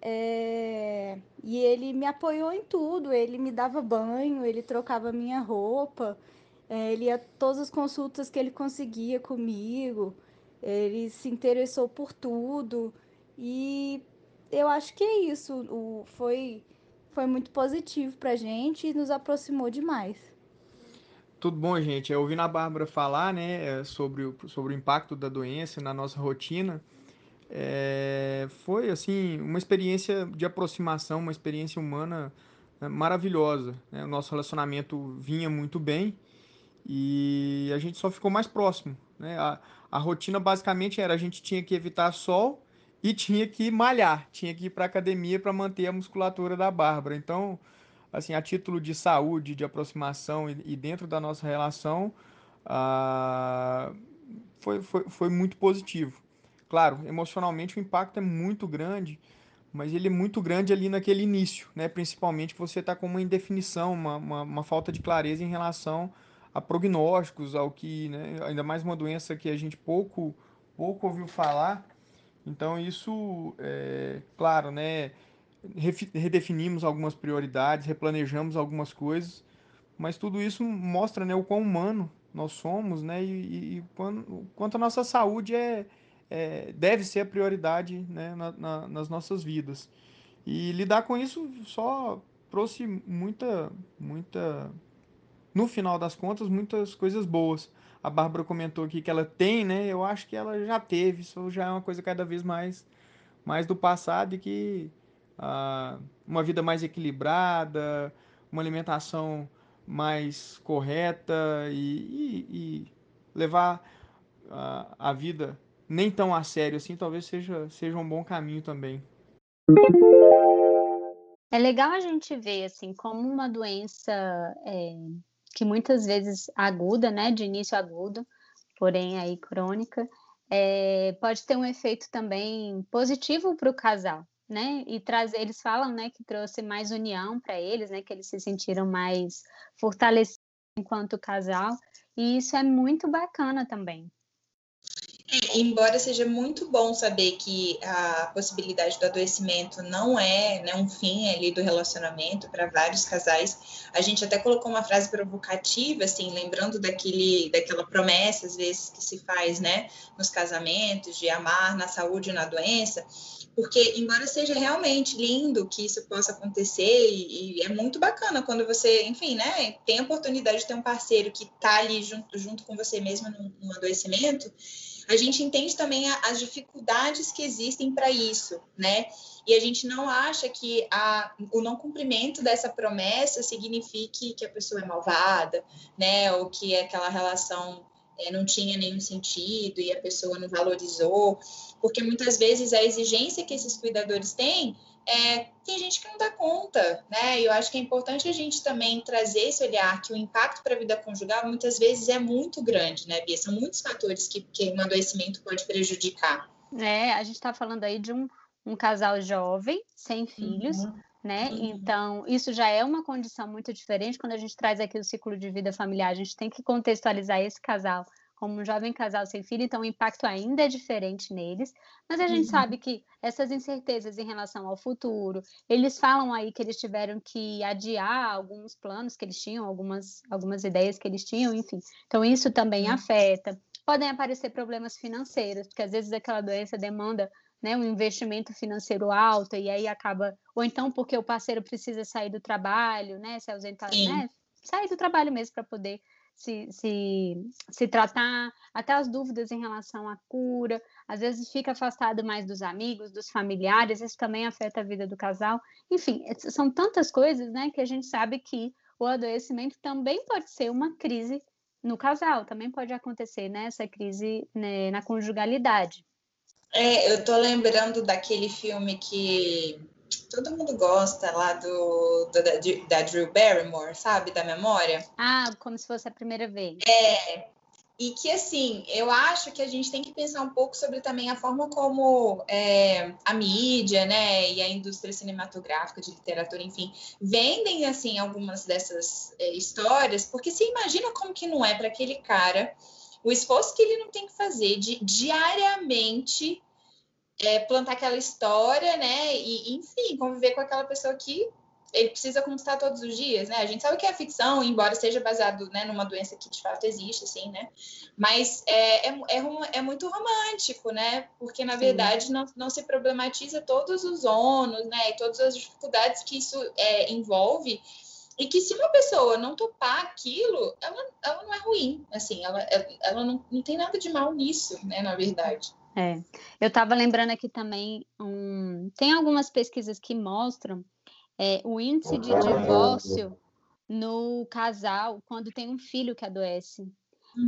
é... e ele me apoiou em tudo. Ele me dava banho, ele trocava minha roupa, é, ele ia todas as consultas que ele conseguia comigo, ele se interessou por tudo. E eu acho que é isso. O, foi, foi muito positivo pra gente e nos aproximou demais. Tudo bom, gente? Eu ouvindo a Bárbara falar né, é, sobre, o, sobre o impacto da doença na nossa rotina, é, foi assim uma experiência de aproximação, uma experiência humana né, maravilhosa. Né? O nosso relacionamento vinha muito bem e a gente só ficou mais próximo. Né? A, a rotina basicamente era a gente tinha que evitar sol e tinha que malhar, tinha que ir para academia para manter a musculatura da Bárbara. Então, assim, a título de saúde, de aproximação e, e dentro da nossa relação, ah, foi, foi, foi muito positivo. Claro, emocionalmente o impacto é muito grande, mas ele é muito grande ali naquele início, né? Principalmente você está com uma indefinição, uma, uma, uma, falta de clareza em relação a prognósticos, ao que, né? ainda mais uma doença que a gente pouco, pouco ouviu falar, então isso, é, claro, né, redefinimos algumas prioridades, replanejamos algumas coisas, mas tudo isso mostra né, o quão humano nós somos né, e, e quanto, quanto a nossa saúde é, é deve ser a prioridade né, na, na, nas nossas vidas. E lidar com isso só trouxe muita, muita, no final das contas, muitas coisas boas a Bárbara comentou aqui que ela tem, né? Eu acho que ela já teve, isso já é uma coisa cada vez mais, mais do passado e que uma vida mais equilibrada, uma alimentação mais correta e, e, e levar ah, a vida nem tão a sério assim, talvez seja, seja um bom caminho também. É legal a gente ver assim como uma doença é, que muitas vezes aguda, né, de início agudo, porém aí crônica, é, pode ter um efeito também positivo para o casal, né? E trazer, eles falam, né, que trouxe mais união para eles, né, que eles se sentiram mais fortalecidos enquanto casal, e isso é muito bacana também. É, embora seja muito bom saber que a possibilidade do adoecimento não é né, um fim ali do relacionamento para vários casais, a gente até colocou uma frase provocativa, assim, lembrando daquele, daquela promessa às vezes que se faz, né, nos casamentos de amar na saúde e na doença, porque embora seja realmente lindo que isso possa acontecer e, e, é muito bacana quando você, enfim, né, tem a oportunidade de ter um parceiro que está ali junto, junto com você mesmo num, num adoecimento, a gente entende também as dificuldades que existem para isso, né? E a gente não acha que a, o não cumprimento dessa promessa signifique que a pessoa é malvada, né? Ou que aquela relação é, não tinha nenhum sentido e a pessoa não valorizou, porque muitas vezes a exigência que esses cuidadores têm é, tem gente que não dá conta, né? Eu acho que é importante a gente também trazer esse olhar que o impacto para a vida conjugal muitas vezes é muito grande, né, Bia? São muitos fatores que, que um adoecimento pode prejudicar. É, a gente está falando aí de um, um casal jovem, sem filhos, uhum. né? Uhum. Então, isso já é uma condição muito diferente. Quando a gente traz aqui o ciclo de vida familiar, a gente tem que contextualizar esse casal como um jovem casal sem filho, então o impacto ainda é diferente neles. Mas a gente uhum. sabe que essas incertezas em relação ao futuro, eles falam aí que eles tiveram que adiar alguns planos que eles tinham, algumas, algumas ideias que eles tinham, enfim. Então isso também uhum. afeta. Podem aparecer problemas financeiros, porque às vezes aquela doença demanda né, um investimento financeiro alto e aí acaba, ou então porque o parceiro precisa sair do trabalho, né, se ausentar, né, sair do trabalho mesmo para poder se, se, se tratar, até as dúvidas em relação à cura, às vezes fica afastado mais dos amigos, dos familiares, isso também afeta a vida do casal. Enfim, são tantas coisas, né, que a gente sabe que o adoecimento também pode ser uma crise no casal, também pode acontecer né, crise né, na conjugalidade. É, eu tô lembrando daquele filme que todo mundo gosta lá do, do da, da, Drew Barrymore, sabe? Da memória. Ah, como se fosse a primeira vez. É. E que, assim, eu acho que a gente tem que pensar um pouco sobre também a forma como é, a mídia, né, e a indústria cinematográfica, de literatura, enfim, vendem, assim, algumas dessas é, histórias, porque você imagina como que não é para aquele cara o esforço que ele não tem que fazer de diariamente é, plantar aquela história, né? E, enfim, conviver com aquela pessoa que ele precisa conquistar todos os dias, né? A gente sabe que é ficção, embora seja baseado né, numa doença que de fato existe, assim, né? Mas é, é, é, é muito romântico, né? Porque, na Sim. verdade, não, não se problematiza todos os ônus, né? E todas as dificuldades que isso é, envolve. E que se uma pessoa não topar aquilo, ela, ela não é ruim, assim, ela, ela não, não tem nada de mal nisso, né? Na verdade. É, eu estava lembrando aqui também, um, tem algumas pesquisas que mostram é, o índice de divórcio no casal quando tem um filho que adoece.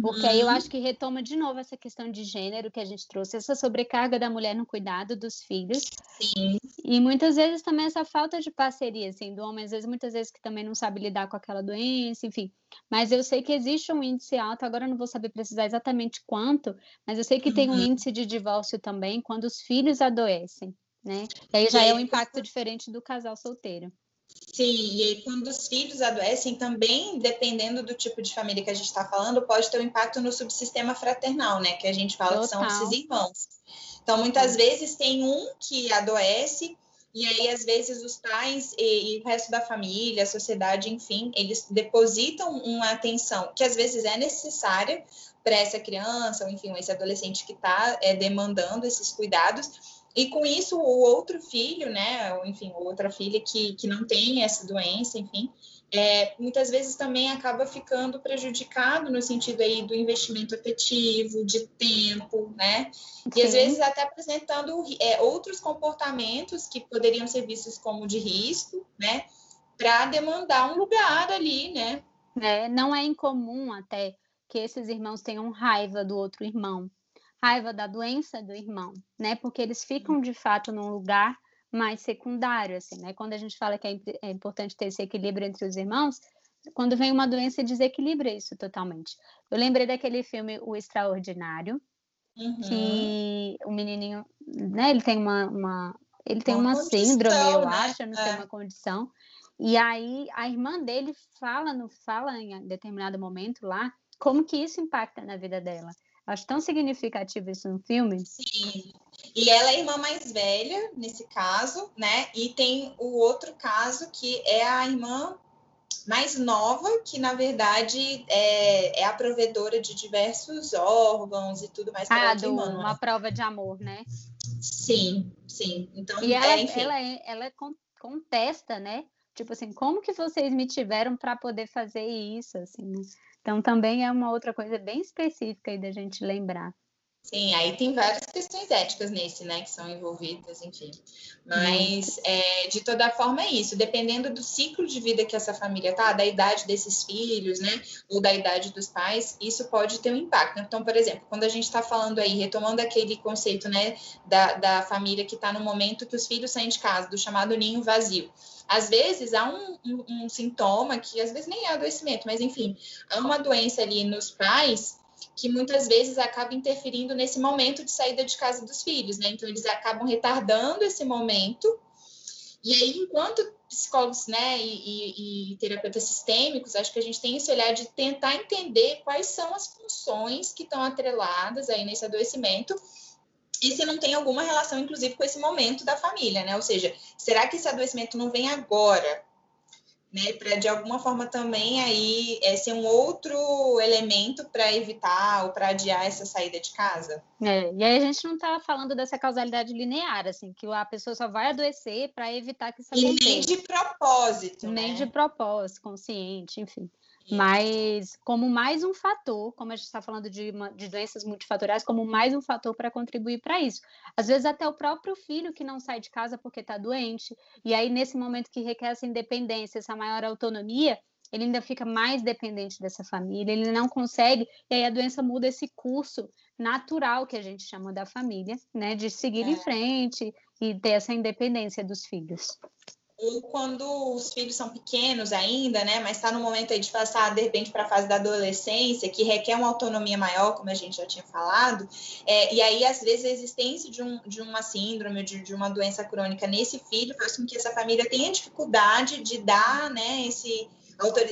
Porque aí eu uhum. acho que retoma de novo essa questão de gênero que a gente trouxe, essa sobrecarga da mulher no cuidado dos filhos. Sim. E muitas vezes também essa falta de parceria, assim, do homem, às vezes, muitas vezes que também não sabe lidar com aquela doença, enfim. Mas eu sei que existe um índice alto, agora eu não vou saber precisar exatamente quanto, mas eu sei que uhum. tem um uhum. índice de divórcio também quando os filhos adoecem, né? E aí já é um impacto diferente do casal solteiro. Sim, e aí quando os filhos adoecem, também, dependendo do tipo de família que a gente está falando, pode ter um impacto no subsistema fraternal, né? Que a gente fala Total. que são esses irmãos. Então, muitas vezes tem um que adoece, e aí, às vezes, os pais e, e, o resto da família, a sociedade, enfim, eles depositam uma atenção que às vezes é necessária para essa criança, ou enfim, esse adolescente que está é, demandando esses cuidados, e com isso, o outro filho, né, ou enfim, outra filha que, que não tem essa doença, enfim, é, muitas vezes também acaba ficando prejudicado no sentido aí do investimento afetivo, de tempo, né? E às vezes até apresentando é, outros comportamentos que poderiam ser vistos como de risco, né? Para demandar um lugar ali, né? É, não é incomum até que esses irmãos tenham raiva do outro irmão raiva da doença do irmão, né? Porque eles ficam de fato num lugar mais secundário, assim, né? Quando a gente fala que é, é importante ter esse equilíbrio entre os irmãos, quando vem uma doença desequilibra isso totalmente. Eu lembrei daquele filme O Extraordinário, uhum. que o menininho, né? Ele tem uma, uma ele tem uma, uma síndrome, eu né? acho, não é. sei uma condição. E aí a irmã dele fala no fala em determinado momento lá como que isso impacta na vida dela Acho tão significativo isso no filme. Sim. E ela é a irmã mais velha, nesse caso, né? E tem o outro caso que é a irmã mais nova, que na verdade é, é a provedora de diversos órgãos e tudo mais. Ah, do, irmã, uma é? prova de amor, né? Sim, sim. Então, e ela, é, enfim. ela, é, ela contesta, né? Tipo assim, como que vocês me tiveram para poder fazer isso, assim? Então também é uma outra coisa bem específica aí da gente lembrar. Sim, aí tem várias questões éticas nesse, né, que são envolvidas, enfim. Mas, é, de toda forma, é isso. Dependendo do ciclo de vida que essa família tá, da idade desses filhos, né, ou da idade dos pais, isso pode ter um impacto. Então, por exemplo, quando a gente está falando aí, retomando aquele conceito, né, da, da família que está no momento que os filhos saem de casa, do chamado ninho vazio. Às vezes há um, um, um sintoma que às vezes nem é adoecimento, mas enfim, há uma doença ali nos pais que muitas vezes acaba interferindo nesse momento de saída de casa dos filhos, né? Então, eles acabam retardando esse momento. E aí, enquanto psicólogos, né, e, e, e, terapeutas sistêmicos, acho que a gente tem esse olhar de tentar entender quais são as funções que estão atreladas aí nesse adoecimento e se não tem alguma relação, inclusive, com esse momento da família, né? Ou seja, será que esse adoecimento não vem agora? Né, para de alguma forma também aí é, ser um outro elemento para evitar ou para adiar essa saída de casa. É, e aí a gente não está falando dessa causalidade linear, assim, que a pessoa só vai adoecer para evitar que isso aconteça. E nem de propósito, Nem né? de propósito, consciente, enfim. Mas como mais um fator, como a gente está falando de, uma, de doenças multifatoriais, como mais um fator para contribuir para isso. Às vezes até o próprio filho que não sai de casa porque está doente, e aí nesse momento que requer essa independência, essa maior autonomia, ele ainda fica mais dependente dessa família, ele não consegue, e aí a doença muda esse curso natural que a gente chama da família, né, de seguir é. em frente e ter essa independência dos filhos ou quando os filhos são pequenos ainda, né, mas está no momento aí de passar, de repente, para a fase da adolescência, que requer uma autonomia maior, como a gente já tinha falado, é, e aí, às vezes, a existência de, um, de uma síndrome, de, de uma doença crônica nesse filho faz com que essa família tenha dificuldade de dar, né, esse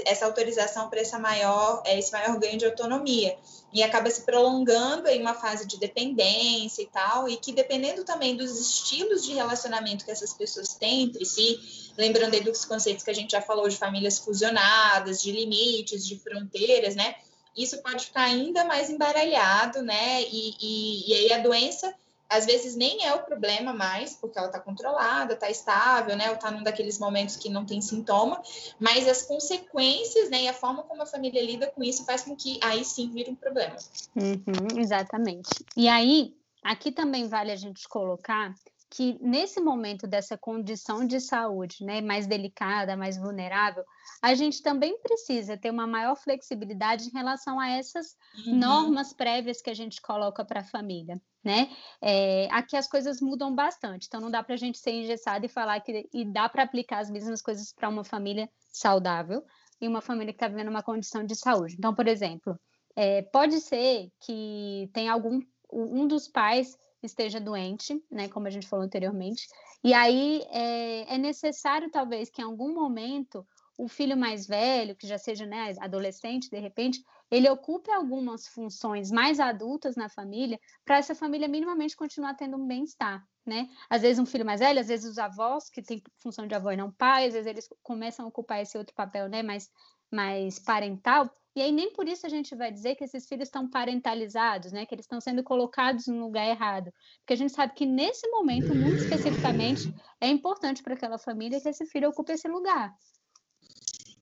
essa autorização para essa maior, é, esse maior ganho de autonomia. E acaba se prolongando em uma fase de dependência e tal, e que dependendo também dos estilos de relacionamento que essas pessoas têm entre si, lembrando aí dos conceitos que a gente já falou de famílias fusionadas, de limites, de fronteiras, né? Isso pode ficar ainda mais embaralhado, né? E, e, e aí a doença às vezes nem é o problema mais, porque ela está controlada, está estável, né? Ou está num daqueles momentos que não tem sintoma, mas as consequências, né? E a forma como a família lida com isso faz com que aí sim vire um problema. Uhum, exatamente. E aí, aqui também vale a gente colocar que nesse momento dessa condição de saúde, né, mais delicada, mais vulnerável, a gente também precisa ter uma maior flexibilidade em relação a essas uhum. normas prévias que a gente coloca para a família, né? É, aqui as coisas mudam bastante, então não dá para a gente ser engessado e falar que e dá para aplicar as mesmas coisas para uma família saudável e uma família que está vivendo uma condição de saúde. Então, por exemplo, é, pode ser que tem algum um dos pais esteja doente, né, como a gente falou anteriormente, e aí é, é necessário talvez que em algum momento o filho mais velho, que já seja né, adolescente, de repente, ele ocupe algumas funções mais adultas na família, para essa família minimamente continuar tendo um bem-estar, né? Às vezes um filho mais velho, às vezes os avós, que têm função de avó e não pai, às vezes eles começam a ocupar esse outro papel, né, mais, mais parental, e aí nem por isso a gente vai dizer que esses filhos estão parentalizados, né? Que eles estão sendo colocados no lugar errado. Porque a gente sabe que nesse momento, muito especificamente, é importante para aquela família que esse filho ocupe esse lugar.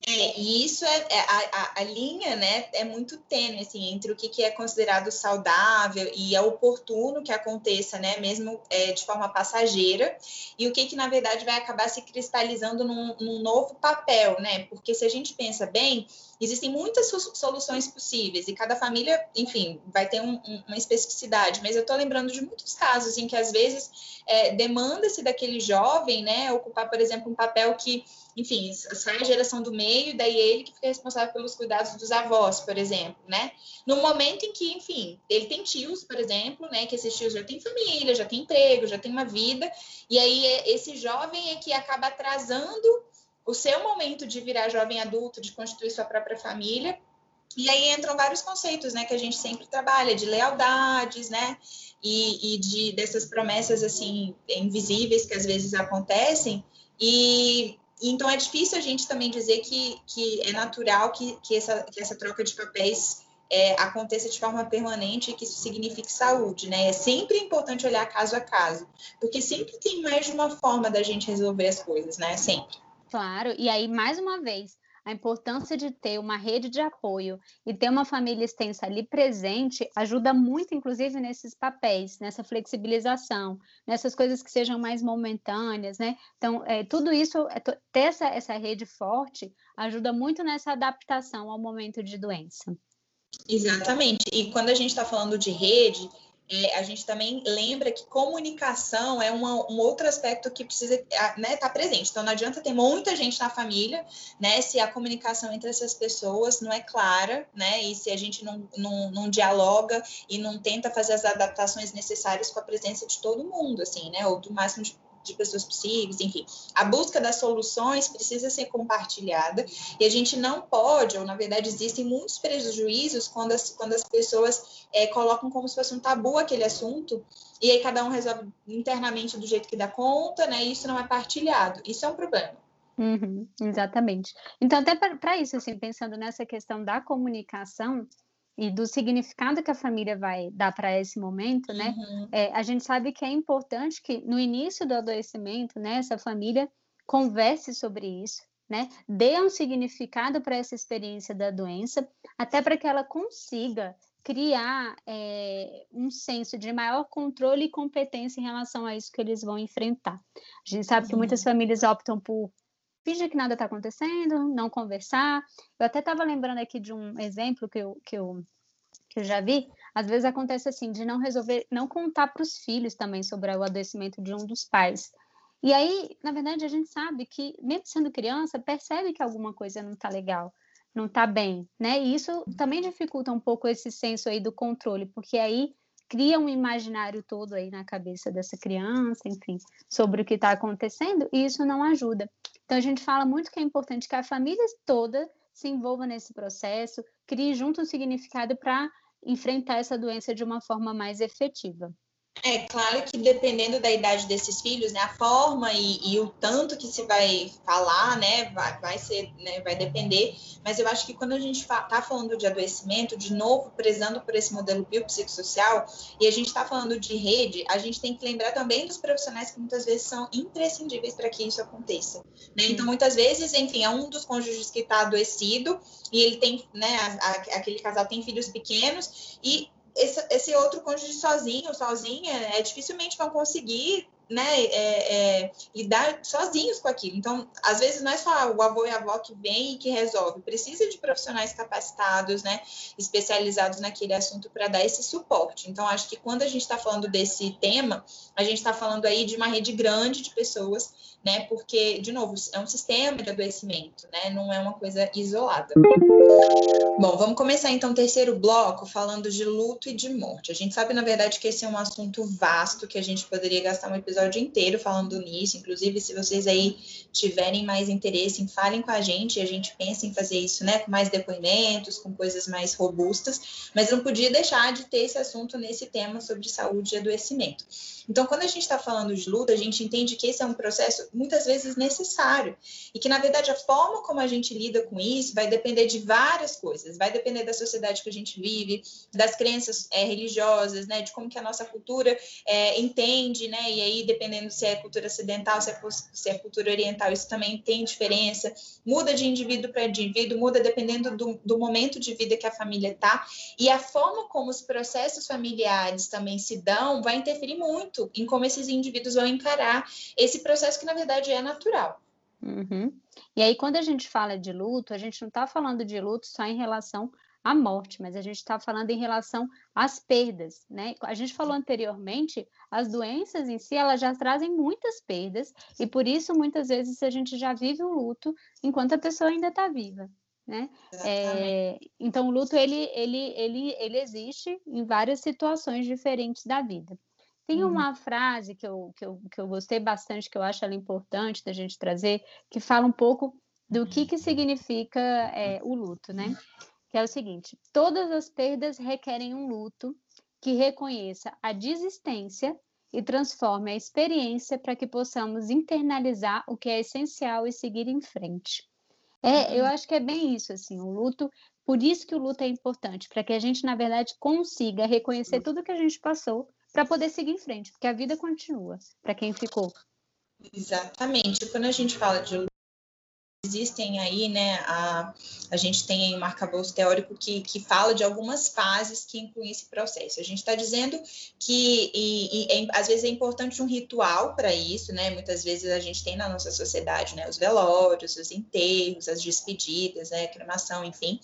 É, e isso é, é a, a, linha, né, é muito tênue, assim, entre o que, que é considerado saudável e é oportuno que aconteça, né, mesmo é, de forma passageira, e o que, que na verdade vai acabar se cristalizando num, num novo papel, né, porque se a gente pensa bem, existem muitas soluções possíveis e cada família, enfim, vai ter um, um, uma especificidade, mas eu estou lembrando de muitos casos em que às vezes é, demanda-se daquele jovem, né, ocupar, por exemplo, um papel que enfim, sai a geração do meio, daí ele que fica responsável pelos cuidados dos avós, por exemplo, né? No momento em que, enfim, ele tem tios, por exemplo, né? Que esses tios já têm família, já têm emprego, já têm uma vida, e aí esse jovem é que acaba atrasando o seu momento de virar jovem adulto, de constituir sua própria família, E aí entram vários conceitos, né, que a gente sempre trabalha, de lealdades, né, e, e de dessas promessas, assim, invisíveis que às vezes acontecem, e então é difícil a gente também dizer que, que é natural que, que, essa, que essa troca de papéis é, aconteça de forma permanente e que isso signifique saúde, né? É sempre importante olhar caso a caso, porque sempre tem mais de uma forma da gente resolver as coisas, né? Sempre. Claro, e aí, mais uma vez, a importância de ter uma rede de apoio e ter uma família extensa ali presente ajuda muito, inclusive, nesses papéis, nessa flexibilização, nessas coisas que sejam mais momentâneas, né? Então, é, tudo isso, é, ter essa, essa rede forte ajuda muito nessa adaptação ao momento de doença. Exatamente. E quando a gente está falando de rede, é, a gente também lembra que comunicação é uma, um outro aspecto que precisa estar né, tá presente. Então, não adianta ter muita gente na família, né, se a comunicação entre essas pessoas não é clara, né, e se a gente não, não, não dialoga e não tenta fazer as adaptações necessárias com a presença de todo mundo, assim, né, ou do máximo de de pessoas possíveis, enfim. A busca das soluções precisa ser compartilhada e a gente não pode, ou na verdade existem muitos prejuízos quando as, quando as pessoas é, colocam como se fosse um tabu aquele assunto e aí cada um resolve internamente do jeito que dá conta, né? E isso não é partilhado. Isso é um problema. Uhum, exatamente. Então, até para isso, assim, pensando nessa questão da comunicação, e do significado que a família vai dar para esse momento, né? Uhum. É, a gente sabe que é importante que no início do adoecimento, né, essa família converse sobre isso, né? Dê um significado para essa experiência da doença, até para que ela consiga criar é, um senso de maior controle e competência em relação a isso que eles vão enfrentar. A gente sabe uhum. que muitas famílias optam por fingir que nada está acontecendo, não conversar. Eu até estava lembrando aqui de um exemplo que eu, que, eu, que eu já vi. Às vezes acontece assim, de não resolver, não contar para os filhos também sobre o adoecimento de um dos pais. E aí, na verdade, a gente sabe que, mesmo sendo criança, percebe que alguma coisa não está legal, não está bem, né? E isso também dificulta um pouco esse senso aí do controle, porque aí cria um imaginário todo aí na cabeça dessa criança, enfim, sobre o que está acontecendo, e isso não ajuda. Então, a gente fala muito que é importante que a família toda se envolva nesse processo, crie junto um significado para enfrentar essa doença de uma forma mais efetiva. É claro que dependendo da idade desses filhos, né, a forma e, e o tanto que se vai falar, né, vai, vai ser, né, vai depender. Mas eu acho que quando a gente está falando de adoecimento, de novo, prezando por esse modelo biopsicossocial, e a gente está falando de rede, a gente tem que lembrar também dos profissionais que muitas vezes são imprescindíveis para que isso aconteça. Né? Então, muitas vezes, enfim, é um dos cônjuges que está adoecido e ele tem, né, a, a, aquele casal tem filhos pequenos e esse, esse outro cônjuge sozinho, sozinha, é, dificilmente vão conseguir né, é, é, lidar sozinhos com aquilo. Então, às vezes não é só o avô e a avó que vem e que resolve, precisa de profissionais capacitados, né, especializados naquele assunto para dar esse suporte. Então, acho que quando a gente está falando desse tema, a gente está falando aí de uma rede grande de pessoas né? Porque, de novo, é um sistema de adoecimento, né? Não é uma coisa isolada. Bom, vamos começar então o terceiro bloco falando de luto e de morte. A gente sabe, na verdade, que esse é um assunto vasto que a gente poderia gastar um episódio inteiro falando nisso. Inclusive, se vocês aí tiverem mais interesse, falem com a gente a gente pensa em fazer isso, né? Com mais depoimentos, com coisas mais robustas. Mas não podia deixar de ter esse assunto nesse tema sobre saúde e adoecimento. Então, quando a gente está falando de luta, a gente entende que esse é um processo muitas vezes necessário e que, na verdade, a forma como a gente lida com isso vai depender de várias coisas. Vai depender da sociedade que a gente vive, das crenças é, religiosas, né, de como que a nossa cultura é, entende, né, e aí, dependendo se é cultura ocidental, se é, se é cultura oriental, isso também tem diferença. Muda de indivíduo para indivíduo, muda dependendo do, do momento de vida que a família está e a forma como os processos familiares também se dão vai interferir muito muito em como esses indivíduos vão encarar esse processo que, na verdade, é natural. Uhum. E aí, quando a gente fala de luto, a gente não está falando de luto só em relação à morte, mas a gente está falando em relação às perdas, né? A gente falou anteriormente, as doenças em si, elas já trazem muitas perdas, e por isso, muitas vezes, a gente já vive o luto enquanto a pessoa ainda está viva, né? É, então, o luto, ele, ele, ele, ele existe em várias situações diferentes da vida. Tem uhum. uma frase que eu, que, eu, que eu gostei bastante, que eu acho ela importante da gente trazer, que fala um pouco do que, que significa é, o luto, né? que é o seguinte: todas as perdas requerem um luto que reconheça a desistência e transforme a experiência para que possamos internalizar o que é essencial e seguir em frente. É, eu uhum. acho que é bem isso, assim, o luto, por isso que o luto é importante, para que a gente, na verdade, consiga reconhecer tudo que a gente passou para poder seguir em frente, porque a vida continua para quem ficou. Exatamente. Quando a gente fala de existem aí, né, a, a gente tem aí um arcabouço teórico que, que fala de algumas fases que incluem esse processo. A gente está dizendo que, e, e é, às vezes é importante um ritual para isso, né, muitas vezes a gente tem na nossa sociedade, né, os velórios, os enterros, as despedidas, né, cremação, enfim,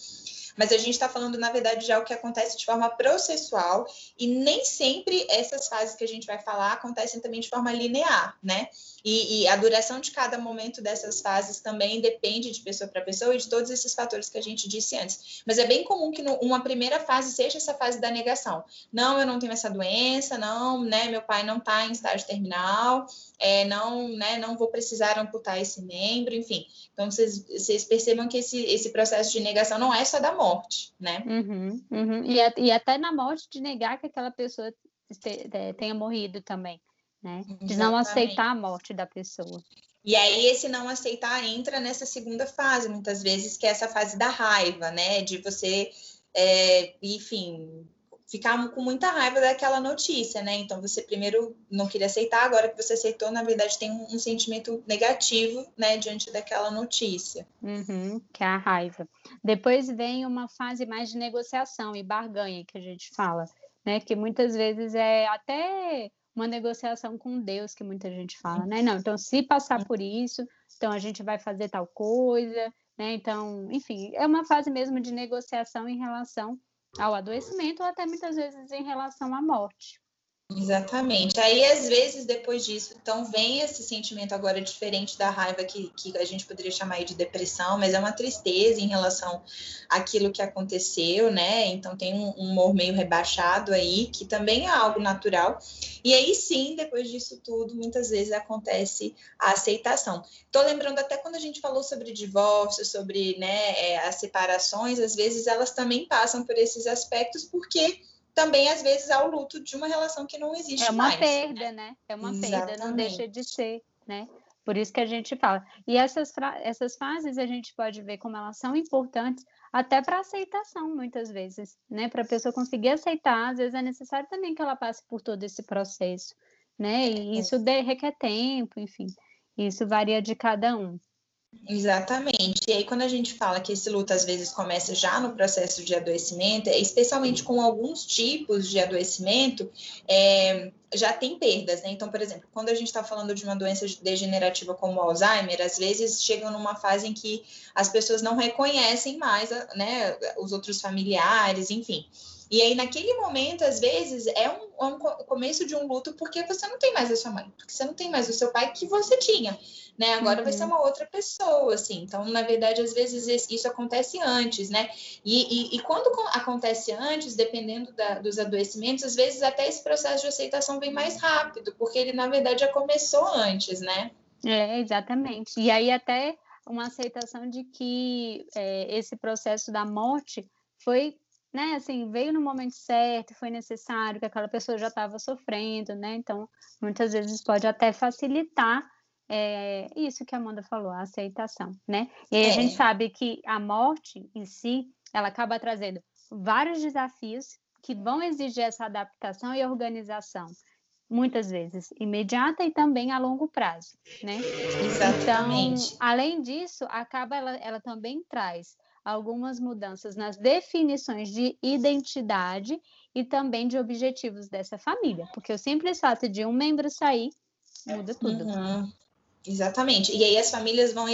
mas a gente está falando, na verdade, de algo que acontece de forma processual e nem sempre essas fases que a gente vai falar acontecem também de forma linear, né? E, e, a duração de cada momento dessas fases também depende de pessoa para pessoa e de todos esses fatores que a gente disse antes. Mas é bem comum que no, uma primeira fase seja essa fase da negação. Não, eu não tenho essa doença, não, né? Meu pai não está em estágio terminal, é, não, né? Não vou precisar amputar esse membro, enfim. Então vocês, vocês percebam que esse, esse processo de negação não é só da morte, né? Uhum, uhum. E, e até na morte de negar que aquela pessoa tenha morrido também né? De não aceitar a morte da pessoa. E aí esse não aceitar entra nessa segunda fase, muitas vezes, que é essa fase da raiva, né? De você, é, enfim, ficar com muita raiva daquela notícia, né? Então você primeiro não queria aceitar, agora que você aceitou, na verdade tem um, um sentimento negativo, né, diante daquela notícia. Uhum, que é a raiva. Depois vem uma fase mais de negociação e barganha que a gente fala, né? Que muitas vezes é até uma negociação com Deus, que muita gente fala, né? Não, então se passar por isso, então a gente vai fazer tal coisa, né? Então, enfim, é uma fase mesmo de negociação em relação ao adoecimento ou até muitas vezes em relação à morte. Exatamente. Aí, às vezes, depois disso, então vem esse sentimento agora diferente da raiva que, que a gente poderia chamar de depressão, mas é uma tristeza em relação àquilo que aconteceu, né? Então tem um, um humor meio rebaixado aí, que também é algo natural. E aí sim, depois disso tudo, muitas vezes acontece a aceitação. Tô lembrando até quando a gente falou sobre divórcio, sobre né, é, as separações, às vezes elas também passam por esses aspectos, porque também às vezes há o luto de uma relação que não existe mais. É uma mais, perda, né? É uma Exatamente. perda, não deixa de ser, né? Por isso que a gente fala. E essas, essas fases a gente pode ver como elas são importantes até para aceitação, muitas vezes, né? Para a pessoa conseguir aceitar, às vezes é necessário também que ela passe por todo esse processo, né? E é. isso requer tempo, enfim. Isso varia de cada um. Exatamente. E aí, quando a gente fala que esse luto às vezes começa já no processo de adoecimento, é especialmente com alguns tipos de adoecimento, é, já tem perdas, né? Então, por exemplo, quando a gente está falando de uma doença degenerativa como Alzheimer, às vezes chegam numa fase em que as pessoas não reconhecem mais, né, os outros familiares, enfim. E aí, naquele momento, às vezes, é um, é um começo de um luto porque você não tem mais a sua mãe, porque você não tem mais o seu pai que você tinha né? Agora uhum. vai ser uma outra pessoa, assim. Então, na verdade, às vezes isso acontece antes, né? E, e, e quando acontece antes, dependendo da, dos adoecimentos, às vezes até esse processo de aceitação vem mais rápido, porque ele, na verdade, já começou antes, né? É, exatamente. E aí até uma aceitação de que é, esse processo da morte foi né, assim, veio no momento certo, foi necessário, que aquela pessoa já estava sofrendo, né? Então, muitas vezes pode até facilitar é isso que a Amanda falou, a aceitação, né? E aí é. a gente sabe que a morte em si, ela acaba trazendo vários desafios que vão exigir essa adaptação e organização, muitas vezes imediata e também a longo prazo, né? Exatamente. Então, além disso, acaba ela, ela também traz algumas mudanças nas definições de identidade e também de objetivos dessa família, porque o simples fato de um membro sair muda tudo. Uhum. Exatamente. E aí as famílias vão,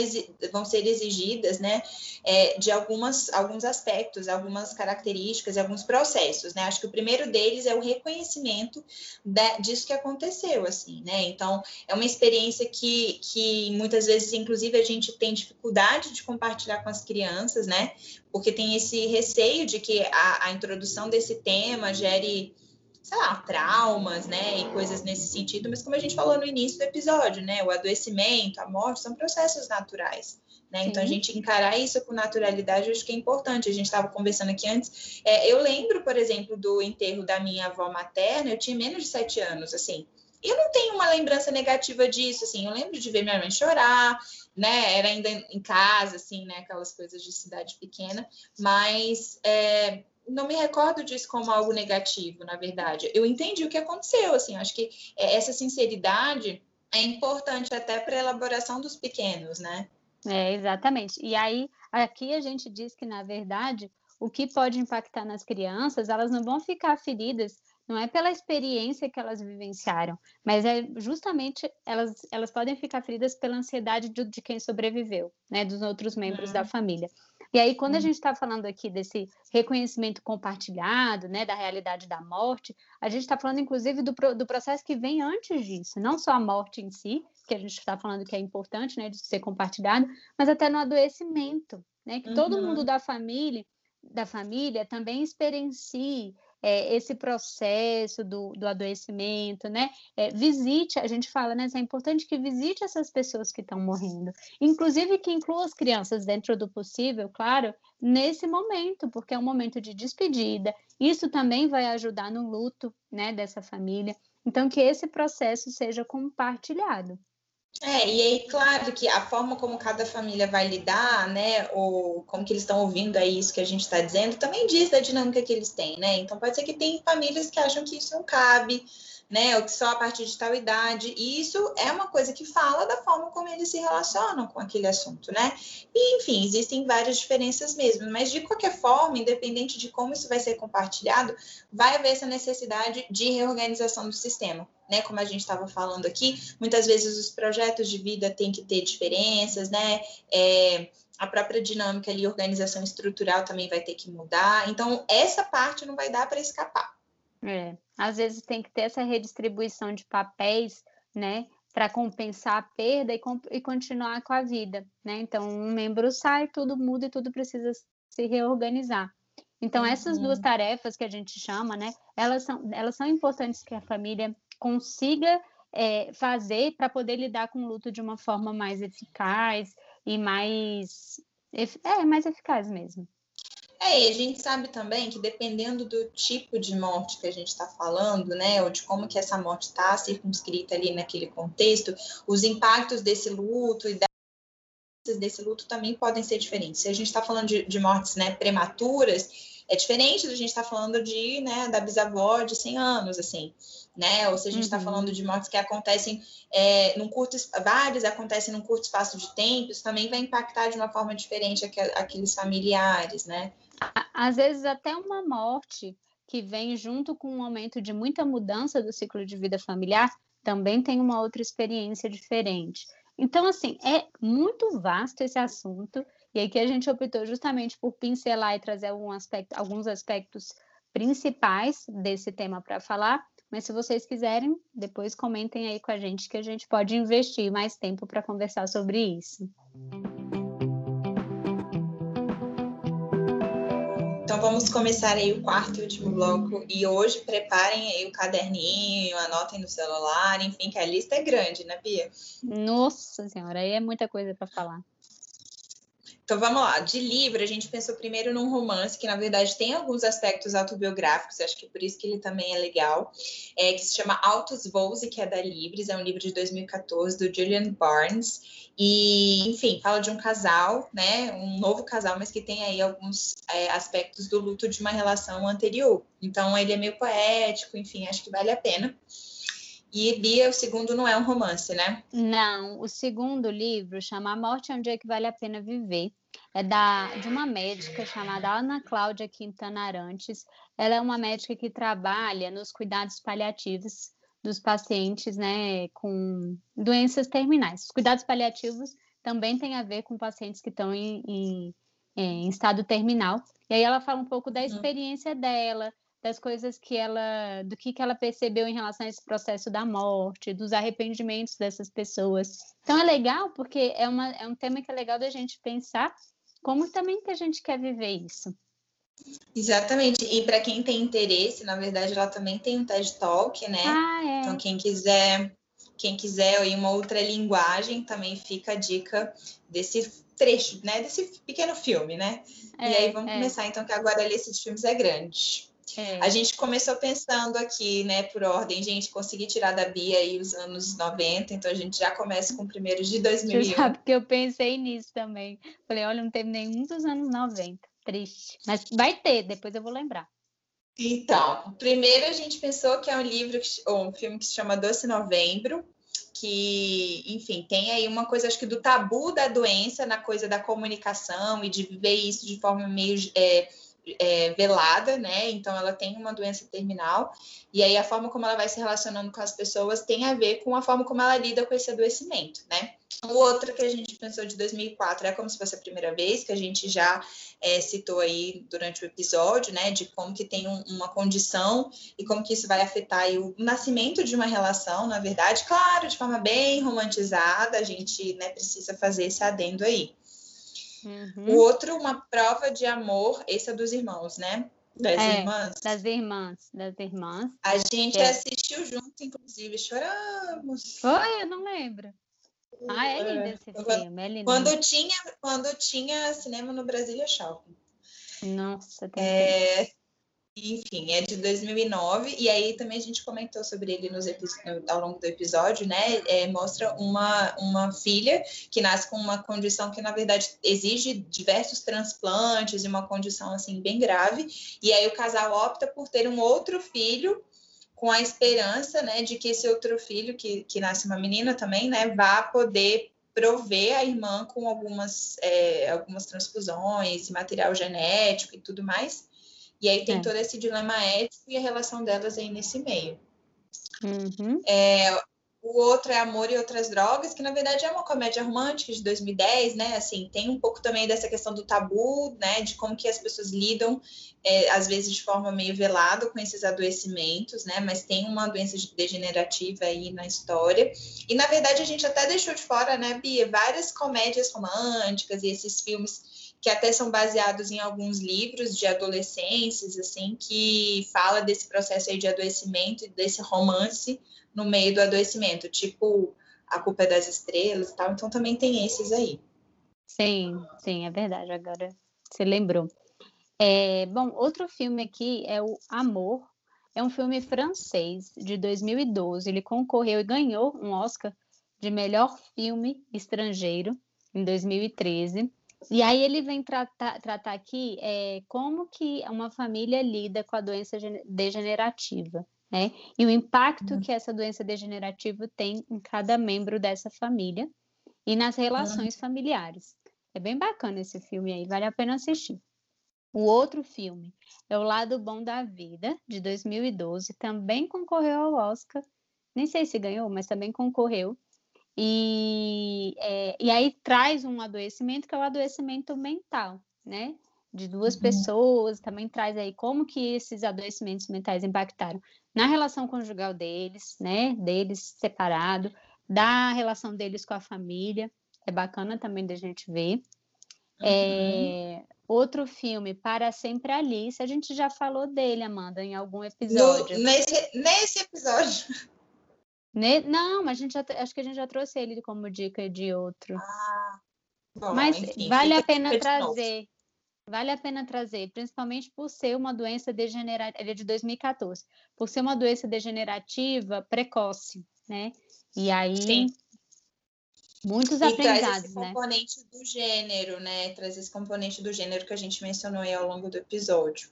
vão ser exigidas, né, é, de algumas, alguns aspectos, algumas características alguns processos, né? Acho que o primeiro deles é o reconhecimento da, disso que aconteceu, assim, né? Então, é uma experiência que, que muitas vezes, inclusive, a gente tem dificuldade de compartilhar com as crianças, né? Porque tem esse receio de que a, a introdução desse tema gere sei lá, traumas, né, e coisas nesse sentido, mas como a gente falou no início do episódio, né, o adoecimento, a morte são processos naturais, Né? Então, a gente encarar isso com naturalidade, eu acho que é importante. A gente estava conversando aqui antes. É, eu lembro, por exemplo, do enterro da minha avó materna, eu tinha menos de sete anos, assim. E eu não tenho uma lembrança negativa disso, assim. Eu lembro de ver minha mãe chorar, né? Era ainda em casa, assim, né? Aquelas coisas de cidade pequena. Mas é, não me recordo disso como algo negativo, na verdade. Eu entendi o que aconteceu, assim. Acho que é, essa sinceridade é importante até para a elaboração dos pequenos, né? É, exatamente. E aí, aqui a gente diz que, na verdade, o que pode impactar nas crianças, elas não vão ficar feridas, não é pela experiência que elas vivenciaram, mas é justamente elas, elas podem ficar feridas pela ansiedade de, de quem sobreviveu, né, dos outros membros uhum. da família. E aí, quando a uhum. gente está falando aqui desse reconhecimento compartilhado, né, da realidade da morte, a gente está falando, inclusive, do, do processo que vem antes disso, não só a morte em si, que a gente está falando que é importante, né, de ser compartilhado, mas até no adoecimento, né, que uhum. todo mundo uhum. da família, da família também experiencie é, esse processo do, do adoecimento, né? É, visite, a gente fala, né? É importante que visite essas pessoas que estão morrendo, inclusive que inclua as crianças dentro do possível, claro, nesse momento, porque é um momento de despedida. Isso também vai ajudar no luto, né? Dessa família. Então, que esse processo seja compartilhado. É, e aí, claro que a forma como cada família vai lidar, né, ou como que eles estão ouvindo aí isso que a gente está dizendo, também diz da dinâmica que eles têm, né? Então, pode ser que tem famílias que acham que isso não cabe, né, ou que só a partir de tal idade, e isso é uma coisa que fala da forma como eles se relacionam com aquele assunto, né? E, enfim, existem várias diferenças mesmo, mas de qualquer forma, independente de como isso vai ser compartilhado, vai haver essa necessidade de reorganização do sistema, né? Como a gente estava falando aqui, muitas vezes os projetos de vida têm que ter diferenças, né? É, a própria dinâmica ali, organização estrutural também vai ter que mudar. Então, essa parte não vai dar para escapar. É, às vezes tem que ter essa redistribuição de papéis, né, para compensar a perda e, e, continuar com a vida, né? Então, um membro sai, tudo muda e tudo precisa se reorganizar. Então, essas duas uhum. tarefas que a gente chama, né, elas são, elas são importantes que a família consiga é, fazer para poder lidar com o luto de uma forma mais eficaz e mais, é, mais eficaz mesmo. É, e a gente sabe também que dependendo do tipo de morte que a gente está falando, né, ou de como que essa morte está circunscrita ali naquele contexto, os impactos desse luto e desse luto também podem ser diferentes. Se a gente está falando de, de, mortes né, prematuras, é diferente da gente estar tá falando de, né, da bisavó de 100 anos, assim, né? Ou se a gente está uhum. falando de mortes que acontecem é, num curto, várias acontecem num curto espaço de tempo, isso também vai impactar de uma forma diferente aqueles familiares, né? Às vezes até uma morte que vem junto com um momento de muita mudança do ciclo de vida familiar também tem uma outra experiência diferente. Então, assim, é muito vasto esse assunto, e aqui a gente optou justamente por pincelar e trazer algum aspecto, alguns aspectos principais desse tema para falar, mas se vocês quiserem, depois comentem aí com a gente que a gente pode investir mais tempo para conversar sobre isso. Vamos começar aí o quarto e último bloco. E hoje preparem aí o caderninho, anotem no celular, enfim, que a lista é grande, né, Bia? Nossa senhora, aí é muita coisa para falar. Então vamos lá, de livro a gente pensou primeiro num romance que na verdade tem alguns aspectos autobiográficos, acho que por isso que ele também é legal, é, que se chama Altos Voos e que é da Libres, é um livro de 2014 do Julian Barnes e enfim fala de um casal, né, um novo casal, mas que tem aí alguns é, aspectos do luto de uma relação anterior. Então ele é meio poético, enfim, acho que vale a pena. E Bia, o segundo não é um romance, né? Não, o segundo livro chama A Morte é um Dia que Vale a Pena Viver. É da, de uma médica chamada Ana Cláudia Quintana Arantes. Ela é uma médica que trabalha nos cuidados paliativos dos pacientes né, com doenças terminais. Os cuidados paliativos também têm a ver com pacientes que estão em, em, em estado terminal. E aí ela fala um pouco da uhum. experiência dela, das coisas que ela, do que, que ela percebeu em relação a esse processo da morte, dos arrependimentos dessas pessoas. Então é legal porque é, uma, é um tema que é legal da gente pensar como também que a gente quer viver isso. Exatamente. E para quem tem interesse, na verdade, ela também tem um TED Talk, né? Ah, é. Então quem quiser, quem quiser aí uma outra linguagem, também fica a dica desse trecho, né, desse pequeno filme, né? É, e aí vamos é. começar então que agora lista de filmes é grande. É. A gente começou pensando aqui, né, por ordem, gente, consegui tirar da Bia aí os anos 90, então a gente já começa com o primeiro de 2001. Você sabe que eu pensei nisso também. Falei, olha, não teve nenhum dos anos 90. Triste. Mas vai ter, depois eu vou lembrar. Então, primeiro a gente pensou que é um livro, ou um filme que se chama Doce Novembro, que, enfim, tem aí uma coisa, acho que do tabu da doença na coisa da comunicação e de viver isso de forma meio é, é, velada, né? Então ela tem uma doença terminal e aí a forma como ela vai se relacionando com as pessoas tem a ver com a forma como ela lida com esse adoecimento, né? O outro que a gente pensou de 2004 é como se fosse a primeira vez que a gente já é, citou aí durante o episódio, né? De como que tem um, uma condição e como que isso vai afetar o nascimento de uma relação, na verdade, claro, de forma bem romantizada, a gente né, precisa fazer esse adendo aí. Uhum. O outro, uma prova de amor, esse é dos irmãos, né? Das é, irmãs. Das irmãs, das irmãs. A gente é. assistiu junto, inclusive, choramos. Foi? Eu não lembro. Ah, é lindo esse filme, é lindo. Quando tinha, quando tinha cinema no Brasília Shopping. Nossa, tem é, enfim, é de 2009, e aí também a gente comentou sobre ele nos ao longo do episódio, né? É, mostra uma, uma filha que nasce com uma condição que, na verdade, exige diversos transplantes e uma condição, assim, bem grave, e aí o casal opta por ter um outro filho com a esperança, né, de que esse outro filho, que, que nasce uma menina também, né, vá poder prover a irmã com algumas, é, algumas transfusões, material genético e tudo mais, e aí tem é. todo esse dilema ético e a relação delas aí nesse meio. Uhum. É, o outro é Amor e Outras Drogas, que na verdade é uma comédia romântica de 2010, né? Assim, tem um pouco também dessa questão do tabu, né? De como que as pessoas lidam, é, às vezes de forma meio velada com esses adoecimentos, né? Mas tem uma doença degenerativa aí na história. E na verdade a gente até deixou de fora, né, Bia, várias comédias românticas e esses filmes que até são baseados em alguns livros de adolescências, assim, que fala desse processo aí de adoecimento e desse romance no meio do adoecimento, tipo A Culpa é das Estrelas e tal, então também tem esses aí. Sim, sim, é verdade, agora você lembrou. É, bom, outro filme aqui é o Amor, é um filme francês de 2012, ele concorreu e ganhou um Oscar de melhor filme estrangeiro em 2013, e aí ele vem tratar, tratar aqui é, como que uma família lida com a doença degenerativa, né? E o impacto uhum. que essa doença degenerativa tem em cada membro dessa família e nas relações uhum. familiares. É bem bacana esse filme aí, vale a pena assistir. O outro filme é O Lado Bom da Vida, de 2012, também concorreu ao Oscar. Nem sei se ganhou, mas também concorreu. E, é, e aí traz um adoecimento que é o adoecimento mental, né? De duas uhum. pessoas, também traz aí como que esses adoecimentos mentais impactaram na relação conjugal deles, né? Deles separado, da relação deles com a família. É bacana também da gente ver. Uhum. É, outro filme, Para Sempre Alice, a gente já falou dele, Amanda, em algum episódio. No, nesse, nesse episódio. Ne... Não, mas a gente já, acho que a gente já trouxe ele como dica de outro. Ah, bom, mas enfim, vale a pena trazer. Vale a pena trazer, principalmente por ser uma doença degenerativa, ele é de 2014, por ser uma doença degenerativa precoce, né? E aí Sim. muitos e aprendizados, traz esse né? componente do gênero, né? Traz esse componente do gênero que a gente mencionou aí ao longo do episódio.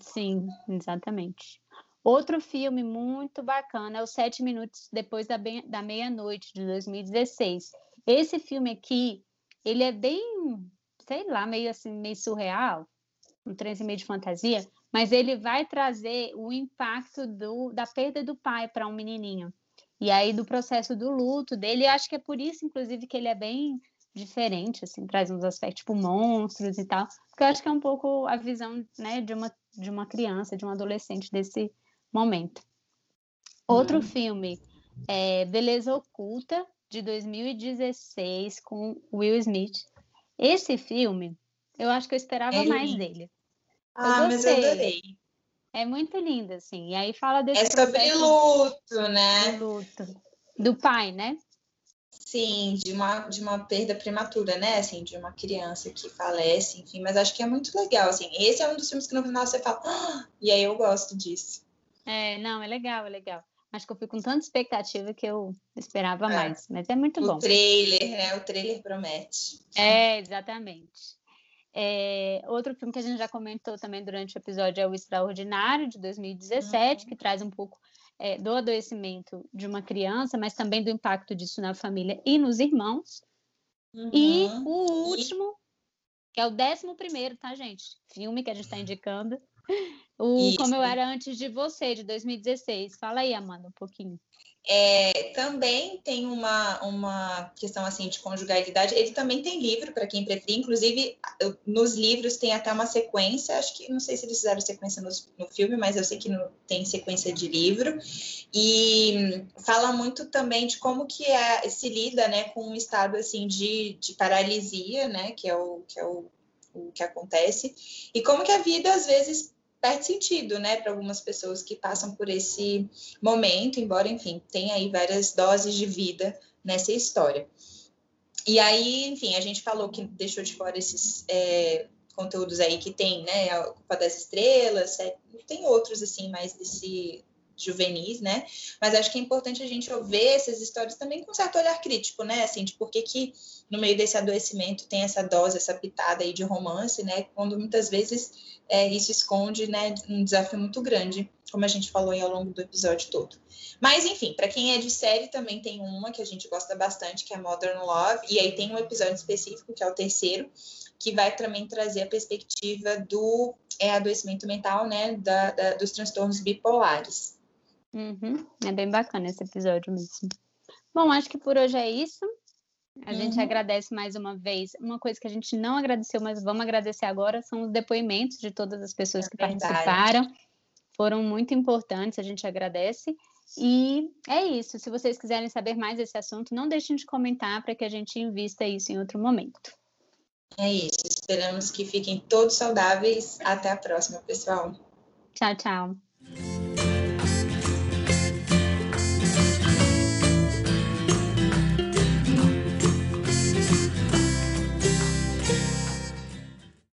Sim, exatamente. Outro filme muito bacana é o Sete Minutos Depois da, da Meia-Noite, de 2016. Esse filme aqui, ele é bem, sei lá, meio assim, meio surreal, um assim, meio de fantasia, mas ele vai trazer o impacto do, da perda do pai para um menininho. E aí do processo do luto dele, acho que é por isso, inclusive, que ele é bem diferente, assim, traz uns aspectos tipo monstros e tal, porque eu acho que é um pouco a visão, né, de uma, de uma criança, de um adolescente desse momento. Outro uhum. filme é Beleza Oculta, de 2016, com Will Smith. Esse filme, eu acho que eu esperava é mais dele. Ah, mas eu adorei. É muito lindo, assim. E aí fala desse. É sobre luto, né? luto. Do pai, né? Sim, de uma, de uma perda prematura, né? Assim, de uma criança que falece, enfim, mas acho que é muito legal, assim. Esse é um dos filmes que no final você fala, ah! e aí eu gosto disso. É, não, é legal, é legal. Acho que eu fui com tanta expectativa que eu esperava é. mais, mas é muito o bom. O trailer, né? O trailer promete. É, exatamente. É, outro filme que a gente já comentou também durante o episódio é O Extraordinário, de 2017, uhum. que traz um pouco é, do adoecimento de uma criança, mas também do impacto disso na família e nos irmãos. Uhum. E o último, que é o décimo primeiro, tá, gente? Filme que a gente está indicando. O Isso. Como Eu Era Antes de Você, de 2016. Fala aí, Amanda, um pouquinho. É, também tem uma, uma questão assim de conjugalidade. Ele também tem livro para quem preferir. Inclusive, nos livros tem até uma sequência. Acho que não sei se eles fizeram sequência no, no filme, mas eu sei que no, tem sequência de livro. E fala muito também de como que é, se lida, né, com um estado assim de, de paralisia, né, que é o que é o, o que acontece e como que a vida às vezes perde sentido, né, para algumas pessoas que passam por esse momento, embora, enfim, tem aí várias doses de vida nessa história. E aí, enfim, a gente falou que deixou de fora esses é, conteúdos aí que tem, né, a Culpa das Estrelas, é, tem outros, assim, mais desse juvenis, né? Mas acho que é importante a gente ouvir essas histórias também com um certo olhar crítico, né? Assim, de por que, que no meio desse adoecimento tem essa dose, essa pitada aí de romance, né? Quando muitas vezes é, isso esconde, né, um desafio muito grande, como a gente falou aí ao longo do episódio todo. Mas, enfim, para quem é de série, também tem uma que a gente gosta bastante, que é Modern Love, e aí tem um episódio específico, que é o terceiro, que vai também trazer a perspectiva do é, adoecimento mental, né, da, da, dos transtornos bipolares. Uhum. É bem bacana esse episódio mesmo. Bom, acho que por hoje é isso. A uhum. gente agradece mais uma vez. Uma coisa que a gente não agradeceu, mas vamos agradecer agora, são os depoimentos de todas as pessoas é que verdade. participaram. Foram muito importantes, a gente agradece. E é isso. Se vocês quiserem saber mais desse assunto, não deixem de comentar para que a gente invista isso em outro momento. É isso. Esperamos que fiquem todos saudáveis. Até a próxima, pessoal. Tchau, tchau.